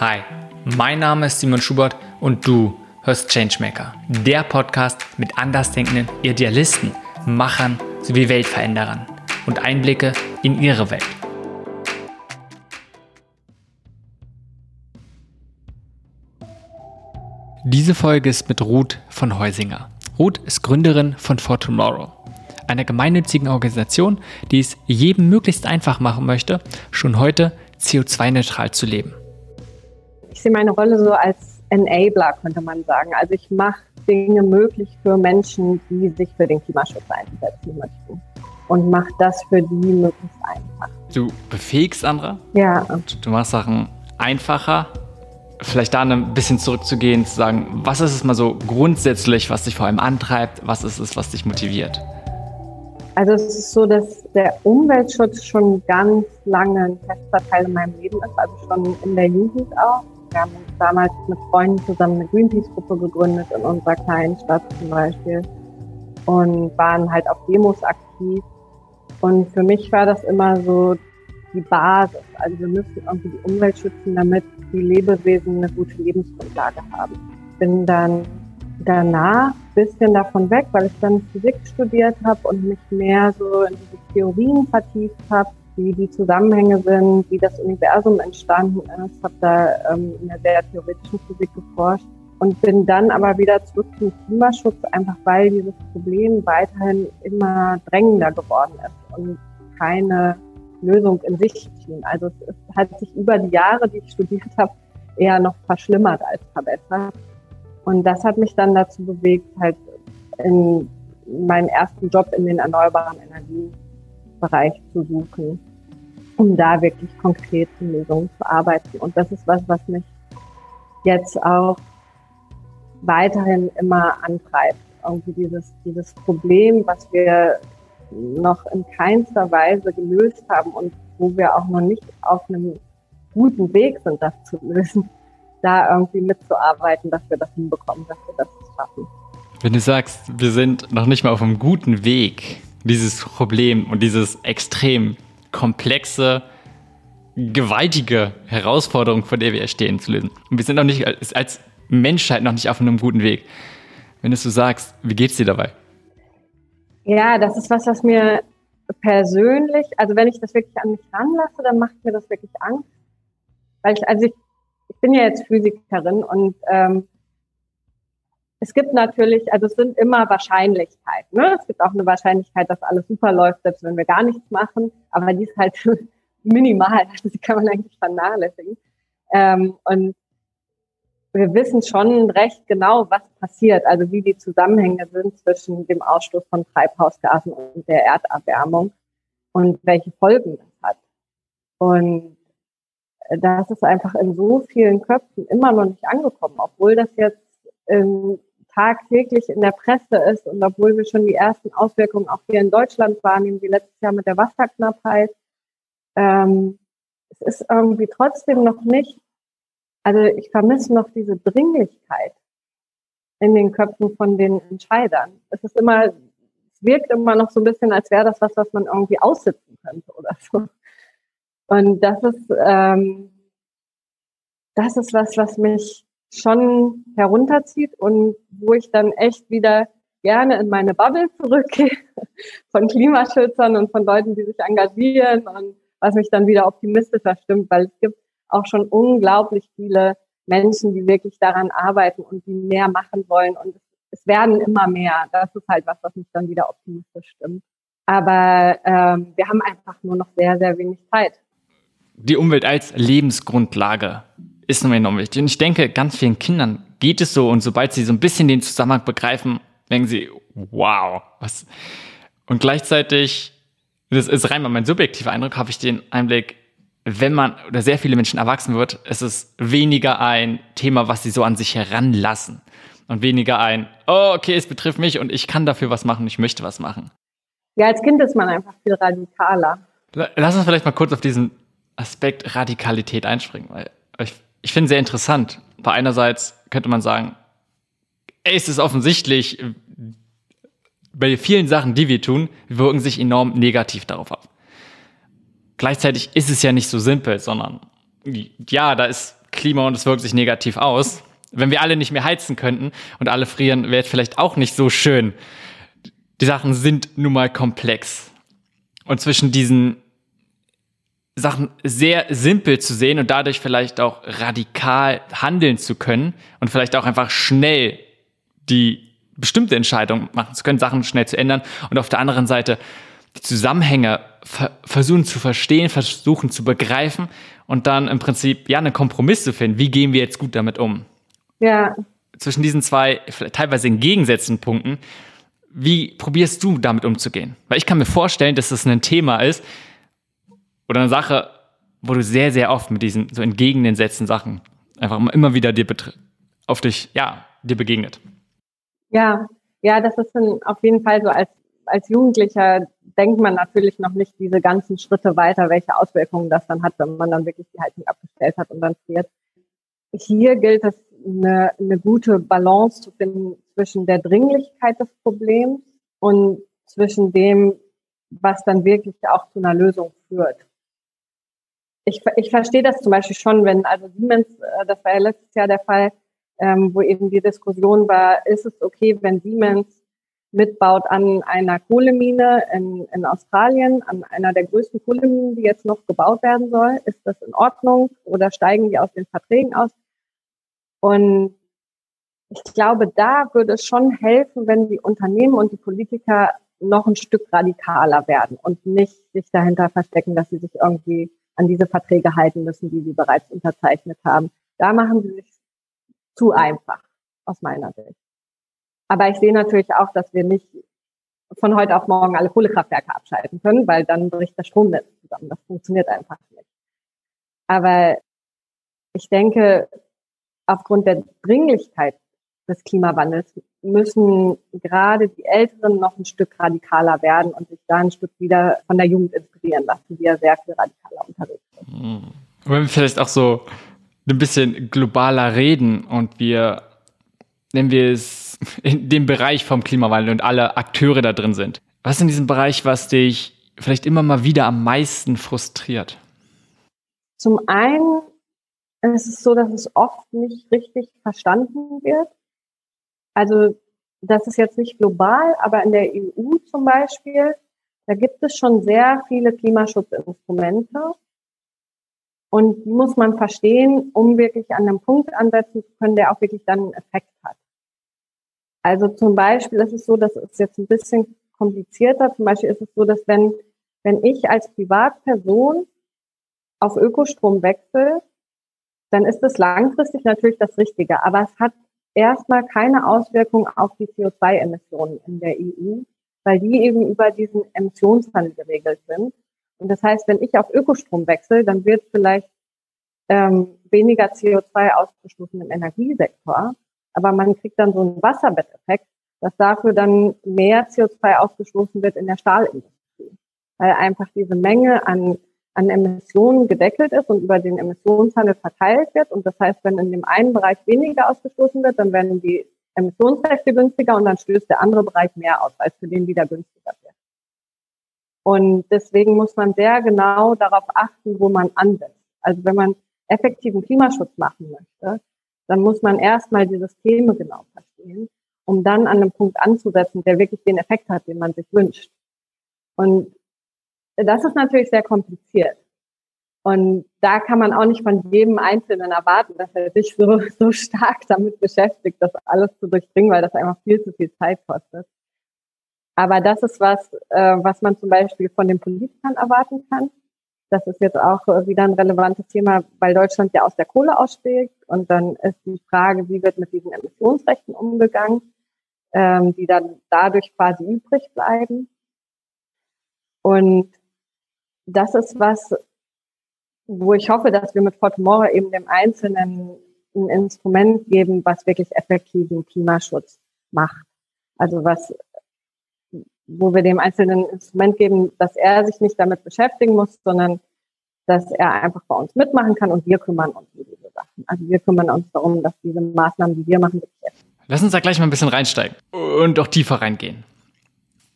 Hi, mein Name ist Simon Schubert und du hörst Changemaker, der Podcast mit andersdenkenden Idealisten, Machern sowie Weltveränderern und Einblicke in ihre Welt. Diese Folge ist mit Ruth von Heusinger. Ruth ist Gründerin von For Tomorrow, einer gemeinnützigen Organisation, die es jedem möglichst einfach machen möchte, schon heute CO2-neutral zu leben. Ich sehe meine Rolle so als Enabler, könnte man sagen. Also ich mache Dinge möglich für Menschen, die sich für den Klimaschutz einsetzen möchten. Und mache das für die möglichst einfach. Du befähigst andere? Ja. Du machst Sachen einfacher. Vielleicht da ein bisschen zurückzugehen, zu sagen, was ist es mal so grundsätzlich, was dich vor allem antreibt? Was ist es, was dich motiviert? Also es ist so, dass der Umweltschutz schon ganz lange ein fester Teil in meinem Leben ist, also schon in der Jugend auch. Wir haben uns damals mit Freunden zusammen eine Greenpeace-Gruppe gegründet in unserer kleinen Stadt zum Beispiel und waren halt auf Demos aktiv. Und für mich war das immer so die Basis. Also wir müssen irgendwie die Umwelt schützen, damit die Lebewesen eine gute Lebensgrundlage haben. Bin dann danach ein bisschen davon weg, weil ich dann Physik studiert habe und mich mehr so in diese Theorien vertieft habe, wie die Zusammenhänge sind, wie das Universum entstanden ist, habe da ähm, in der sehr theoretischen Physik geforscht und bin dann aber wieder zurück zum Klimaschutz, einfach weil dieses Problem weiterhin immer drängender geworden ist und keine Lösung in sich schien. Also es, es hat sich über die Jahre, die ich studiert habe, eher noch verschlimmert als verbessert. Und das hat mich dann dazu bewegt, halt in meinen ersten Job in den erneuerbaren Energiebereich zu suchen, um da wirklich konkrete Lösungen zu arbeiten. Und das ist was, was mich jetzt auch weiterhin immer antreibt. Irgendwie dieses, dieses Problem, was wir noch in keinster Weise gelöst haben und wo wir auch noch nicht auf einem guten Weg sind, das zu lösen da irgendwie mitzuarbeiten, dass wir das hinbekommen, dass wir das schaffen. Wenn du sagst, wir sind noch nicht mal auf einem guten Weg, dieses Problem und dieses extrem komplexe, gewaltige Herausforderung, vor der wir stehen, zu lösen. Und wir sind noch nicht als, Menschheit noch nicht auf einem guten Weg. Wenn du so sagst, wie geht's dir dabei? Ja, das ist was, was mir persönlich, also wenn ich das wirklich an mich ranlasse, dann macht mir das wirklich Angst. Weil ich, also ich ich bin ja jetzt Physikerin und ähm, es gibt natürlich, also es sind immer Wahrscheinlichkeiten. Ne? Es gibt auch eine Wahrscheinlichkeit, dass alles super läuft, selbst wenn wir gar nichts machen, aber die ist halt minimal, die kann man eigentlich vernachlässigen. Ähm, und wir wissen schon recht genau, was passiert, also wie die Zusammenhänge sind zwischen dem Ausstoß von Treibhausgasen und der Erderwärmung und welche Folgen das hat. Und das ist einfach in so vielen Köpfen immer noch nicht angekommen, obwohl das jetzt ähm, tagtäglich in der Presse ist und obwohl wir schon die ersten Auswirkungen auch hier in Deutschland wahrnehmen, wie letztes Jahr mit der Wasserknappheit. Ähm, es ist irgendwie trotzdem noch nicht, also ich vermisse noch diese Dringlichkeit in den Köpfen von den Entscheidern. Es ist immer, es wirkt immer noch so ein bisschen, als wäre das was, was man irgendwie aussitzen könnte oder so. Und das ist, ähm, das ist was, was mich schon herunterzieht und wo ich dann echt wieder gerne in meine Bubble zurückgehe von Klimaschützern und von Leuten, die sich engagieren und was mich dann wieder optimistischer stimmt, weil es gibt auch schon unglaublich viele Menschen, die wirklich daran arbeiten und die mehr machen wollen und es, werden immer mehr. Das ist halt was, was mich dann wieder optimistisch stimmt. Aber ähm, wir haben einfach nur noch sehr, sehr wenig Zeit die Umwelt als Lebensgrundlage ist nun enorm wichtig. Und ich denke, ganz vielen Kindern geht es so und sobald sie so ein bisschen den Zusammenhang begreifen, denken sie, wow, was. Und gleichzeitig, das ist rein mal mein subjektiver Eindruck, habe ich den Einblick, wenn man oder sehr viele Menschen erwachsen wird, ist es weniger ein Thema, was sie so an sich heranlassen. Und weniger ein, oh, okay, es betrifft mich und ich kann dafür was machen, ich möchte was machen. Ja, als Kind ist man einfach viel radikaler. Lass uns vielleicht mal kurz auf diesen Aspekt Radikalität einspringen, weil ich, finde sehr interessant. Bei einerseits könnte man sagen, ey, es ist offensichtlich, bei vielen Sachen, die wir tun, wirken sich enorm negativ darauf ab. Gleichzeitig ist es ja nicht so simpel, sondern ja, da ist Klima und es wirkt sich negativ aus. Wenn wir alle nicht mehr heizen könnten und alle frieren, wäre es vielleicht auch nicht so schön. Die Sachen sind nun mal komplex. Und zwischen diesen Sachen sehr simpel zu sehen und dadurch vielleicht auch radikal handeln zu können und vielleicht auch einfach schnell die bestimmte Entscheidung machen zu können, Sachen schnell zu ändern und auf der anderen Seite die Zusammenhänge versuchen zu verstehen, versuchen zu begreifen und dann im Prinzip ja einen Kompromiss zu finden. Wie gehen wir jetzt gut damit um? Ja. Zwischen diesen zwei teilweise entgegengesetzten Punkten, wie probierst du damit umzugehen? Weil ich kann mir vorstellen, dass das ein Thema ist oder eine Sache, wo du sehr, sehr oft mit diesen so entgegengesetzten Sachen einfach immer wieder dir auf dich, ja, dir begegnet. Ja, ja, das ist dann auf jeden Fall so als als Jugendlicher denkt man natürlich noch nicht diese ganzen Schritte weiter, welche Auswirkungen das dann hat, wenn man dann wirklich die Haltung abgestellt hat und dann friert. Hier gilt es, eine, eine gute Balance zu finden zwischen der Dringlichkeit des Problems und zwischen dem, was dann wirklich auch zu einer Lösung führt. Ich, ich verstehe das zum Beispiel schon, wenn also Siemens, äh, das war ja letztes Jahr der Fall, ähm, wo eben die Diskussion war, ist es okay, wenn Siemens mitbaut an einer Kohlemine in, in Australien, an einer der größten Kohleminen, die jetzt noch gebaut werden soll. Ist das in Ordnung oder steigen die aus den Verträgen aus? Und ich glaube, da würde es schon helfen, wenn die Unternehmen und die Politiker noch ein Stück radikaler werden und nicht sich dahinter verstecken, dass sie sich irgendwie an diese Verträge halten müssen, die sie bereits unterzeichnet haben. Da machen sie sich zu einfach, aus meiner Sicht. Aber ich sehe natürlich auch, dass wir nicht von heute auf morgen alle Kohlekraftwerke abschalten können, weil dann bricht das Stromnetz zusammen. Das funktioniert einfach nicht. Aber ich denke, aufgrund der Dringlichkeit des Klimawandels müssen gerade die Älteren noch ein Stück radikaler werden und sich da ein Stück wieder von der Jugend inspirieren lassen, die ja sehr viel radikaler unterwegs sind. Hm. Wenn wir vielleicht auch so ein bisschen globaler reden und wir, nennen wir es in dem Bereich vom Klimawandel und alle Akteure da drin sind. Was ist in diesem Bereich, was dich vielleicht immer mal wieder am meisten frustriert? Zum einen ist es so, dass es oft nicht richtig verstanden wird. Also das ist jetzt nicht global, aber in der EU zum Beispiel, da gibt es schon sehr viele Klimaschutzinstrumente. Und die muss man verstehen, um wirklich an einem Punkt ansetzen zu können, der auch wirklich dann einen Effekt hat. Also zum Beispiel ist es so, das ist jetzt ein bisschen komplizierter. Zum Beispiel ist es so, dass wenn, wenn ich als Privatperson auf Ökostrom wechsle, dann ist es langfristig natürlich das Richtige. Aber es hat erstmal keine Auswirkung auf die CO2-Emissionen in der EU, weil die eben über diesen Emissionshandel geregelt sind. Und das heißt, wenn ich auf Ökostrom wechsle, dann wird vielleicht ähm, weniger CO2 ausgestoßen im Energiesektor aber man kriegt dann so einen Wasserbetteffekt, dass dafür dann mehr CO2 ausgestoßen wird in der Stahlindustrie, weil einfach diese Menge an, an Emissionen gedeckelt ist und über den Emissionshandel verteilt wird. Und das heißt, wenn in dem einen Bereich weniger ausgestoßen wird, dann werden die Emissionsrechte günstiger und dann stößt der andere Bereich mehr aus, als für den wieder günstiger wird. Und deswegen muss man sehr genau darauf achten, wo man ansetzt. Also wenn man effektiven Klimaschutz machen möchte, dann muss man erstmal die Systeme genau verstehen, um dann an einem Punkt anzusetzen, der wirklich den Effekt hat, den man sich wünscht. Und das ist natürlich sehr kompliziert. Und da kann man auch nicht von jedem Einzelnen erwarten, dass er sich so, so stark damit beschäftigt, das alles zu durchdringen, weil das einfach viel zu viel Zeit kostet. Aber das ist was, äh, was man zum Beispiel von den Politikern erwarten kann. Das ist jetzt auch äh, wieder ein relevantes Thema, weil Deutschland ja aus der Kohle aussteigt. Und dann ist die Frage, wie wird mit diesen Emissionsrechten umgegangen, ähm, die dann dadurch quasi übrig bleiben. Und das ist was, wo ich hoffe, dass wir mit For Tomorrow eben dem Einzelnen ein Instrument geben, was wirklich effektiven Klimaschutz macht. Also was wo wir dem Einzelnen ein Instrument geben, dass er sich nicht damit beschäftigen muss, sondern dass er einfach bei uns mitmachen kann und wir kümmern uns um diese Sachen. Also wir kümmern uns darum, dass diese Maßnahmen, die wir machen, wirklich. Lass uns da gleich mal ein bisschen reinsteigen und auch tiefer reingehen.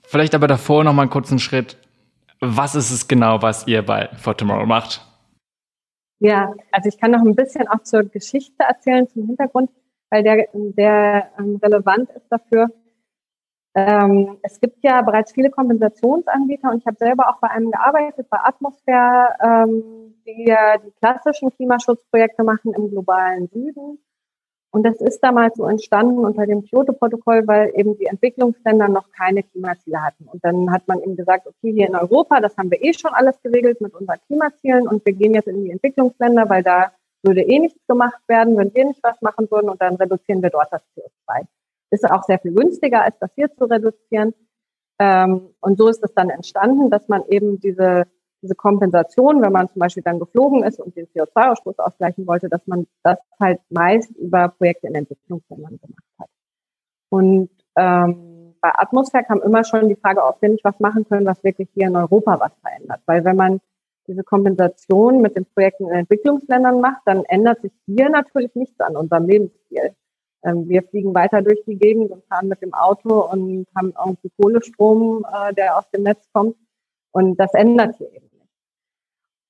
Vielleicht aber davor noch mal einen kurzen Schritt. Was ist es genau, was ihr bei For Tomorrow macht? Ja, also ich kann noch ein bisschen auch zur Geschichte erzählen, zum Hintergrund, weil der, der ähm, relevant ist dafür. Ähm, es gibt ja bereits viele Kompensationsanbieter und ich habe selber auch bei einem gearbeitet, bei Atmosphäre, ähm, die ja die klassischen Klimaschutzprojekte machen im globalen Süden. Und das ist damals so entstanden unter dem Kyoto-Protokoll, weil eben die Entwicklungsländer noch keine Klimaziele hatten. Und dann hat man eben gesagt, okay, hier in Europa, das haben wir eh schon alles geregelt mit unseren Klimazielen und wir gehen jetzt in die Entwicklungsländer, weil da würde eh nichts gemacht werden, wenn wir nicht was machen würden und dann reduzieren wir dort das CO2 ist auch sehr viel günstiger, als das hier zu reduzieren. Ähm, und so ist es dann entstanden, dass man eben diese, diese Kompensation, wenn man zum Beispiel dann geflogen ist und den CO2-Ausstoß ausgleichen wollte, dass man das halt meist über Projekte in Entwicklungsländern gemacht hat. Und ähm, bei Atmosphäre kam immer schon die Frage, ob wir nicht was machen können, was wirklich hier in Europa was verändert. Weil wenn man diese Kompensation mit den Projekten in Entwicklungsländern macht, dann ändert sich hier natürlich nichts an unserem Lebensstil. Ähm, wir fliegen weiter durch die Gegend und fahren mit dem Auto und haben irgendwie Kohlestrom, äh, der aus dem Netz kommt. Und das ändert hier eben.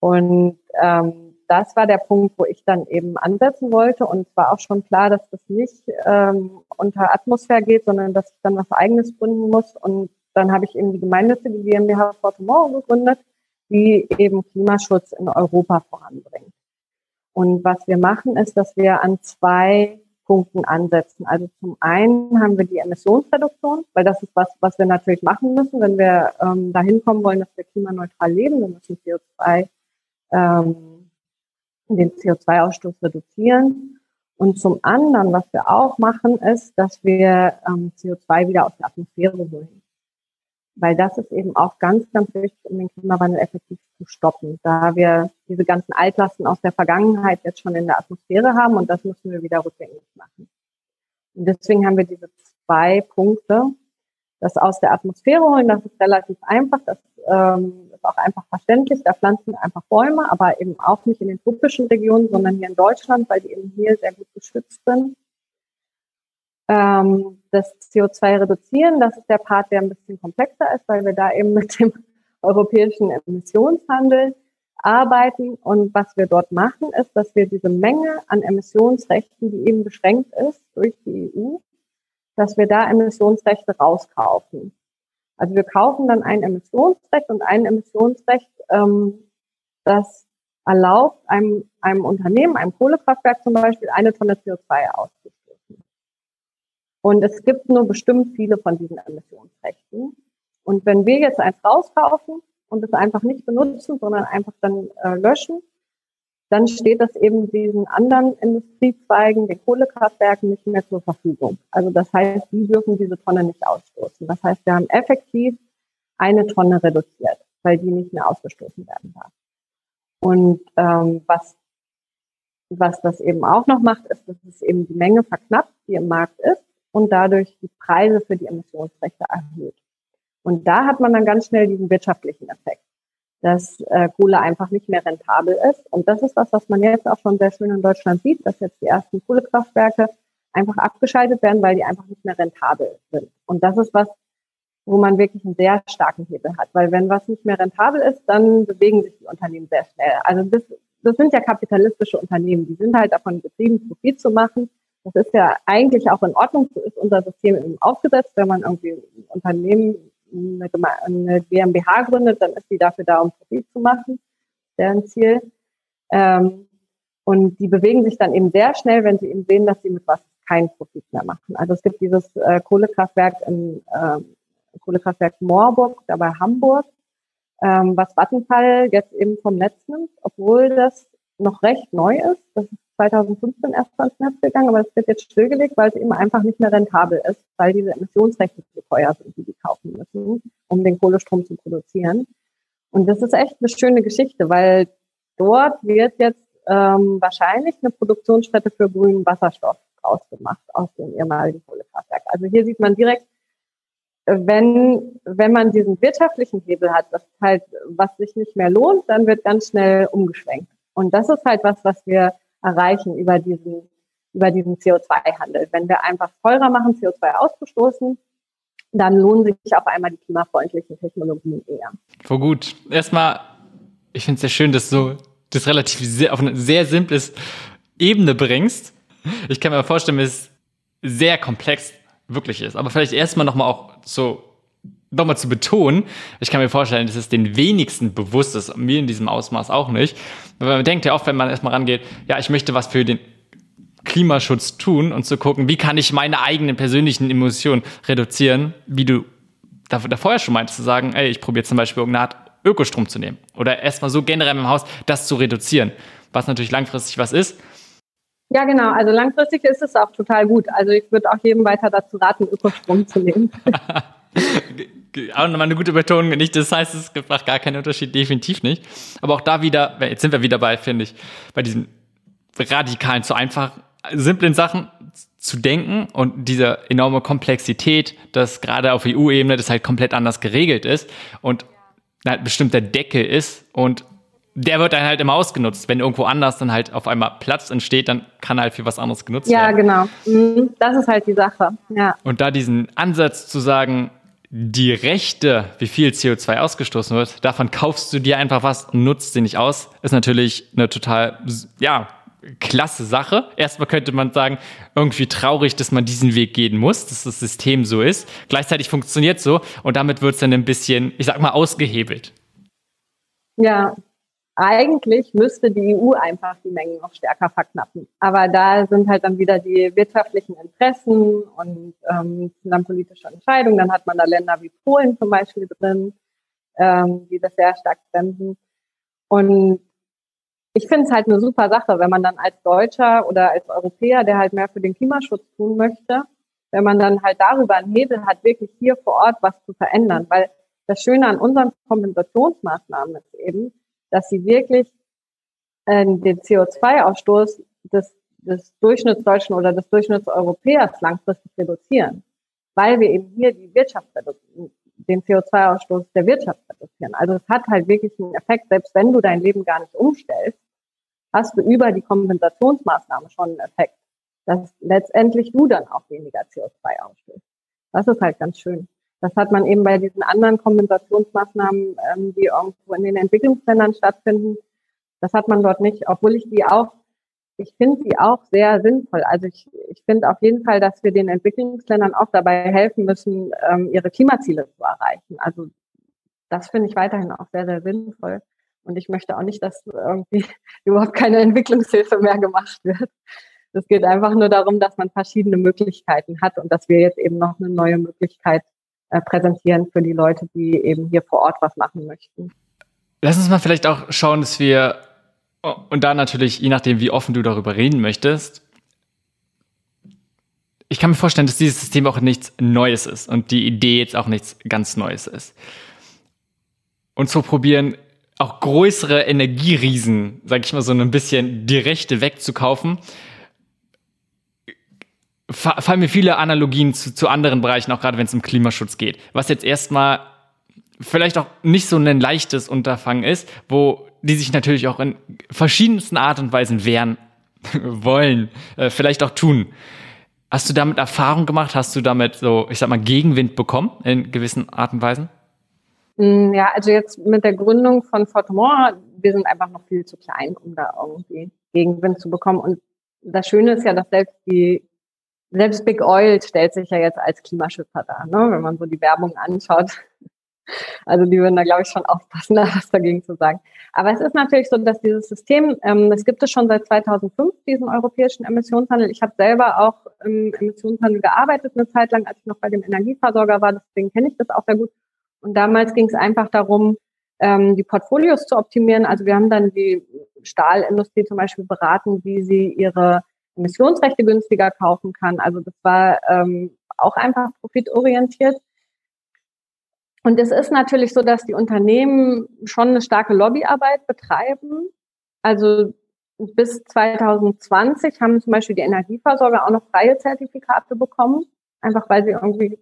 Und ähm, das war der Punkt, wo ich dann eben ansetzen wollte. Und es war auch schon klar, dass das nicht ähm, unter Atmosphäre geht, sondern dass ich dann was Eigenes gründen muss. Und dann habe ich eben die gemeinnützige GmbH For Tomorrow gegründet, die eben Klimaschutz in Europa voranbringt. Und was wir machen, ist, dass wir an zwei Punkten ansetzen. Also zum einen haben wir die Emissionsreduktion, weil das ist was, was wir natürlich machen müssen, wenn wir ähm, dahin kommen wollen, dass wir klimaneutral leben. Wir müssen CO2, ähm, den CO2-Ausstoß reduzieren. Und zum anderen, was wir auch machen, ist, dass wir ähm, CO2 wieder aus der Atmosphäre holen weil das ist eben auch ganz, ganz wichtig, um den Klimawandel effektiv zu stoppen, da wir diese ganzen Altlasten aus der Vergangenheit jetzt schon in der Atmosphäre haben und das müssen wir wieder rückgängig machen. Und deswegen haben wir diese zwei Punkte. Das aus der Atmosphäre holen, das ist relativ einfach, das ähm, ist auch einfach verständlich. Da pflanzen einfach Bäume, aber eben auch nicht in den tropischen Regionen, sondern hier in Deutschland, weil die eben hier sehr gut geschützt sind ähm, das CO2 reduzieren. Das ist der Part, der ein bisschen komplexer ist, weil wir da eben mit dem europäischen Emissionshandel arbeiten. Und was wir dort machen, ist, dass wir diese Menge an Emissionsrechten, die eben beschränkt ist durch die EU, dass wir da Emissionsrechte rauskaufen. Also wir kaufen dann ein Emissionsrecht und ein Emissionsrecht, ähm, das erlaubt einem, einem Unternehmen, einem Kohlekraftwerk zum Beispiel, eine Tonne CO2 auszustoßen. Und es gibt nur bestimmt viele von diesen Emissionsrechten. Und wenn wir jetzt eins rauskaufen und es einfach nicht benutzen, sondern einfach dann äh, löschen, dann steht das eben diesen anderen Industriezweigen, den Kohlekraftwerken, nicht mehr zur Verfügung. Also das heißt, die dürfen diese Tonne nicht ausstoßen. Das heißt, wir haben effektiv eine Tonne reduziert, weil die nicht mehr ausgestoßen werden darf. Und ähm, was, was das eben auch noch macht, ist, dass es eben die Menge verknappt, die im Markt ist und dadurch die Preise für die Emissionsrechte erhöht. Und da hat man dann ganz schnell diesen wirtschaftlichen Effekt, dass äh, Kohle einfach nicht mehr rentabel ist. Und das ist was, was man jetzt auch schon sehr schön in Deutschland sieht, dass jetzt die ersten Kohlekraftwerke einfach abgeschaltet werden, weil die einfach nicht mehr rentabel sind. Und das ist was, wo man wirklich einen sehr starken Hebel hat. Weil wenn was nicht mehr rentabel ist, dann bewegen sich die Unternehmen sehr schnell. Also das, das sind ja kapitalistische Unternehmen, die sind halt davon getrieben, Profit zu machen. Das ist ja eigentlich auch in Ordnung, so ist unser System eben aufgesetzt. Wenn man irgendwie ein Unternehmen, eine, eine GmbH gründet, dann ist die dafür da, um Profit zu machen, deren Ziel. Ähm, und die bewegen sich dann eben sehr schnell, wenn sie eben sehen, dass sie mit was keinen Profit mehr machen. Also es gibt dieses äh, Kohlekraftwerk in äh, Kohlekraftwerk Moorburg, da bei Hamburg, ähm, was Vattenfall jetzt eben vom Netz nimmt, obwohl das noch recht neu ist. Das ist 2015 erst ans Netz gegangen, aber es wird jetzt stillgelegt, weil es eben einfach nicht mehr rentabel ist, weil diese Emissionsrechte zu teuer sind, die die kaufen müssen, um den Kohlestrom zu produzieren. Und das ist echt eine schöne Geschichte, weil dort wird jetzt ähm, wahrscheinlich eine Produktionsstätte für grünen Wasserstoff ausgemacht aus dem ehemaligen Kohlekraftwerk. Also hier sieht man direkt, wenn, wenn man diesen wirtschaftlichen Hebel hat, das halt, was sich nicht mehr lohnt, dann wird ganz schnell umgeschwenkt. Und das ist halt was, was wir erreichen über diesen, über diesen CO2-Handel. Wenn wir einfach teurer machen, CO2 auszustoßen, dann lohnen sich auf einmal die klimafreundlichen Technologien eher. Voll gut. Erstmal, ich finde es sehr schön, das so das relativ sehr, auf eine sehr simples Ebene bringst. Ich kann mir vorstellen, dass es sehr komplex wirklich ist. Aber vielleicht erstmal nochmal auch so nochmal zu betonen, ich kann mir vorstellen, dass es den wenigsten bewusst ist, mir in diesem Ausmaß auch nicht. Weil man denkt ja oft, wenn man erstmal rangeht, ja, ich möchte was für den Klimaschutz tun und zu gucken, wie kann ich meine eigenen persönlichen Emotionen reduzieren, wie du da, da vorher schon meintest, zu sagen, ey, ich probiere zum Beispiel irgendeine Art Ökostrom zu nehmen. Oder erstmal so generell im Haus das zu reduzieren, was natürlich langfristig was ist. Ja, genau. Also langfristig ist es auch total gut. Also ich würde auch jedem weiter dazu raten, Ökostrom zu nehmen. auch nochmal eine gute Betonung, nicht das heißt, es gibt auch gar keinen Unterschied, definitiv nicht. Aber auch da wieder, jetzt sind wir wieder bei, finde ich, bei diesen radikalen, zu einfach simplen Sachen zu denken und diese enorme Komplexität, dass gerade auf EU-Ebene das halt komplett anders geregelt ist und halt bestimmter Deckel ist und der wird dann halt immer ausgenutzt. Wenn irgendwo anders dann halt auf einmal Platz entsteht, dann kann halt für was anderes genutzt ja, werden. Ja, genau. Mhm. Das ist halt die Sache. Ja. Und da diesen Ansatz zu sagen, die Rechte, wie viel CO2 ausgestoßen wird, davon kaufst du dir einfach was und nutzt sie nicht aus, ist natürlich eine total, ja, klasse Sache. Erstmal könnte man sagen, irgendwie traurig, dass man diesen Weg gehen muss, dass das System so ist. Gleichzeitig funktioniert so und damit wird es dann ein bisschen, ich sag mal, ausgehebelt. Ja, eigentlich müsste die EU einfach die Mengen noch stärker verknappen. Aber da sind halt dann wieder die wirtschaftlichen Interessen und ähm, dann politische Entscheidungen. Dann hat man da Länder wie Polen zum Beispiel drin, ähm, die das sehr stark bremsen. Und ich finde es halt eine super Sache, wenn man dann als Deutscher oder als Europäer, der halt mehr für den Klimaschutz tun möchte, wenn man dann halt darüber einen Hebel hat, wirklich hier vor Ort was zu verändern. Weil das Schöne an unseren Kompensationsmaßnahmen ist eben, dass sie wirklich äh, den CO2-Ausstoß des, des Durchschnittsdeutschen oder des Durchschnittseuropäers langfristig reduzieren, weil wir eben hier die Wirtschaft den CO2-Ausstoß der Wirtschaft reduzieren. Also es hat halt wirklich einen Effekt, selbst wenn du dein Leben gar nicht umstellst, hast du über die Kompensationsmaßnahme schon einen Effekt, dass letztendlich du dann auch weniger CO2 ausstößt. Das ist halt ganz schön. Das hat man eben bei diesen anderen Kompensationsmaßnahmen, ähm, die irgendwo in den Entwicklungsländern stattfinden. Das hat man dort nicht, obwohl ich die auch ich finde sie auch sehr sinnvoll. Also ich, ich finde auf jeden Fall, dass wir den Entwicklungsländern auch dabei helfen müssen, ähm, ihre Klimaziele zu erreichen. Also das finde ich weiterhin auch sehr, sehr sinnvoll. Und ich möchte auch nicht, dass irgendwie überhaupt keine Entwicklungshilfe mehr gemacht wird. Es geht einfach nur darum, dass man verschiedene Möglichkeiten hat und dass wir jetzt eben noch eine neue Möglichkeit präsentieren für die Leute, die eben hier vor Ort was machen möchten. Lass uns mal vielleicht auch schauen, dass wir und da natürlich, je nachdem, wie offen du darüber reden möchtest, ich kann mir vorstellen, dass dieses System auch nichts Neues ist und die Idee jetzt auch nichts ganz Neues ist. Und zu probieren, auch größere Energieriesen, sag ich mal so ein bisschen, die Rechte wegzukaufen, fallen mir viele Analogien zu, zu anderen Bereichen, auch gerade wenn es um Klimaschutz geht. Was jetzt erstmal vielleicht auch nicht so ein leichtes Unterfangen ist, wo die sich natürlich auch in verschiedensten Art und Weisen wehren wollen, äh, vielleicht auch tun. Hast du damit Erfahrung gemacht? Hast du damit so, ich sag mal, Gegenwind bekommen in gewissen Art und Weisen? Mm, ja, also jetzt mit der Gründung von Fortemont, wir sind einfach noch viel zu klein, um da irgendwie Gegenwind zu bekommen. Und das Schöne ist ja, dass selbst die, selbst Big Oil stellt sich ja jetzt als Klimaschützer dar, ne? wenn man so die Werbung anschaut. Also die würden da, glaube ich, schon aufpassen, was dagegen zu sagen. Aber es ist natürlich so, dass dieses System, ähm, es gibt es schon seit 2005, diesen europäischen Emissionshandel. Ich habe selber auch im Emissionshandel gearbeitet eine Zeit lang, als ich noch bei dem Energieversorger war. Deswegen kenne ich das auch sehr gut. Und damals ging es einfach darum, ähm, die Portfolios zu optimieren. Also wir haben dann die Stahlindustrie zum Beispiel beraten, wie sie ihre Emissionsrechte günstiger kaufen kann. Also das war ähm, auch einfach profitorientiert. Und es ist natürlich so, dass die Unternehmen schon eine starke Lobbyarbeit betreiben. Also bis 2020 haben zum Beispiel die Energieversorger auch noch freie Zertifikate bekommen, einfach weil sie irgendwie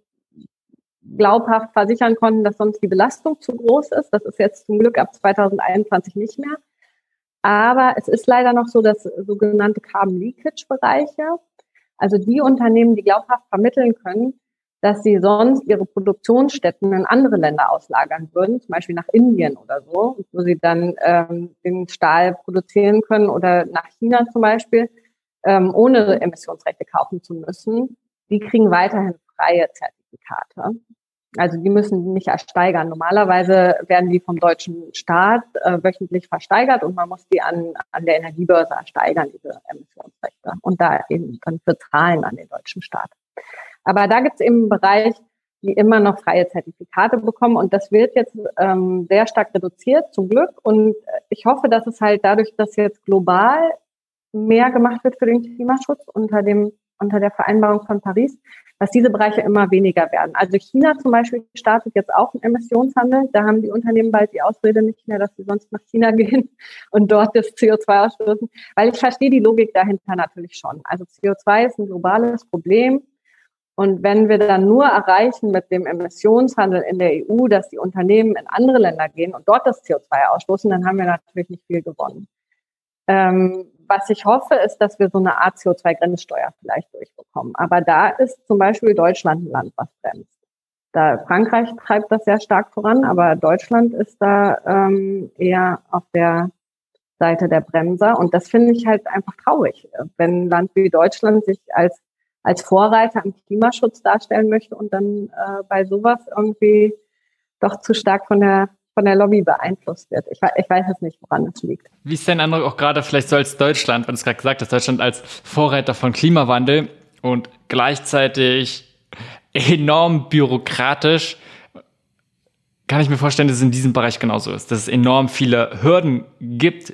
glaubhaft versichern konnten, dass sonst die Belastung zu groß ist. Das ist jetzt zum Glück ab 2021 nicht mehr. Aber es ist leider noch so, dass sogenannte Carbon Leakage Bereiche, also die Unternehmen, die glaubhaft vermitteln können, dass sie sonst ihre Produktionsstätten in andere Länder auslagern würden, zum Beispiel nach Indien oder so, wo sie dann ähm, den Stahl produzieren können oder nach China zum Beispiel, ähm, ohne Emissionsrechte kaufen zu müssen, die kriegen weiterhin freie Zertifikate. Also die müssen nicht ersteigern. Normalerweise werden die vom deutschen Staat äh, wöchentlich versteigert und man muss die an, an der Energiebörse ersteigern, diese Emissionsrechte. Und da eben dann für zahlen an den deutschen Staat. Aber da gibt es eben einen Bereich, die immer noch freie Zertifikate bekommen. Und das wird jetzt ähm, sehr stark reduziert, zum Glück. Und ich hoffe, dass es halt dadurch, dass jetzt global mehr gemacht wird für den Klimaschutz unter dem unter der Vereinbarung von Paris, dass diese Bereiche immer weniger werden. Also China zum Beispiel startet jetzt auch einen Emissionshandel. Da haben die Unternehmen bald die Ausrede nicht mehr, dass sie sonst nach China gehen und dort das CO2 ausstoßen. Weil ich verstehe die Logik dahinter natürlich schon. Also CO2 ist ein globales Problem. Und wenn wir dann nur erreichen mit dem Emissionshandel in der EU, dass die Unternehmen in andere Länder gehen und dort das CO2 ausstoßen, dann haben wir natürlich nicht viel gewonnen. Ähm, was ich hoffe, ist, dass wir so eine Art CO2-Grenzsteuer vielleicht durchbekommen. Aber da ist zum Beispiel Deutschland ein Land, was bremst. Da Frankreich treibt das sehr stark voran, aber Deutschland ist da ähm, eher auf der Seite der Bremser. Und das finde ich halt einfach traurig, wenn ein Land wie Deutschland sich als als Vorreiter im Klimaschutz darstellen möchte und dann äh, bei sowas irgendwie doch zu stark von der von der Lobby beeinflusst wird. Ich, ich weiß es nicht, woran das liegt. Wie ist dein Eindruck auch gerade vielleicht so als Deutschland, wenn es gerade gesagt hast, Deutschland als Vorreiter von Klimawandel und gleichzeitig enorm bürokratisch, kann ich mir vorstellen, dass es in diesem Bereich genauso ist, dass es enorm viele Hürden gibt,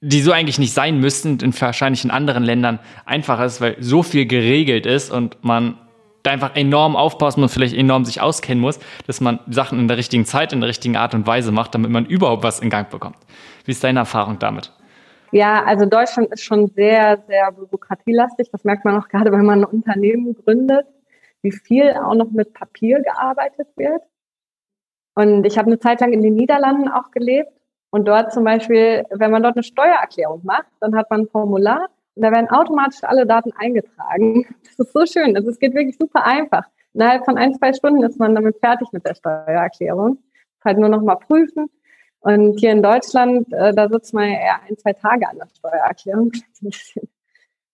die so eigentlich nicht sein müssten, in wahrscheinlich in anderen Ländern einfacher ist, weil so viel geregelt ist und man da einfach enorm aufpassen und vielleicht enorm sich auskennen muss, dass man Sachen in der richtigen Zeit, in der richtigen Art und Weise macht, damit man überhaupt was in Gang bekommt. Wie ist deine Erfahrung damit? Ja, also Deutschland ist schon sehr, sehr bürokratielastig. Das merkt man auch gerade, wenn man ein Unternehmen gründet, wie viel auch noch mit Papier gearbeitet wird. Und ich habe eine Zeit lang in den Niederlanden auch gelebt und dort zum Beispiel, wenn man dort eine Steuererklärung macht, dann hat man ein Formular und da werden automatisch alle Daten eingetragen. Das ist so schön. Also es geht wirklich super einfach. Innerhalb von ein, zwei Stunden ist man damit fertig mit der Steuererklärung. Halt nur noch mal prüfen. Und hier in Deutschland, äh, da sitzt man ja eher ein, zwei Tage an der Steuererklärung, ein bisschen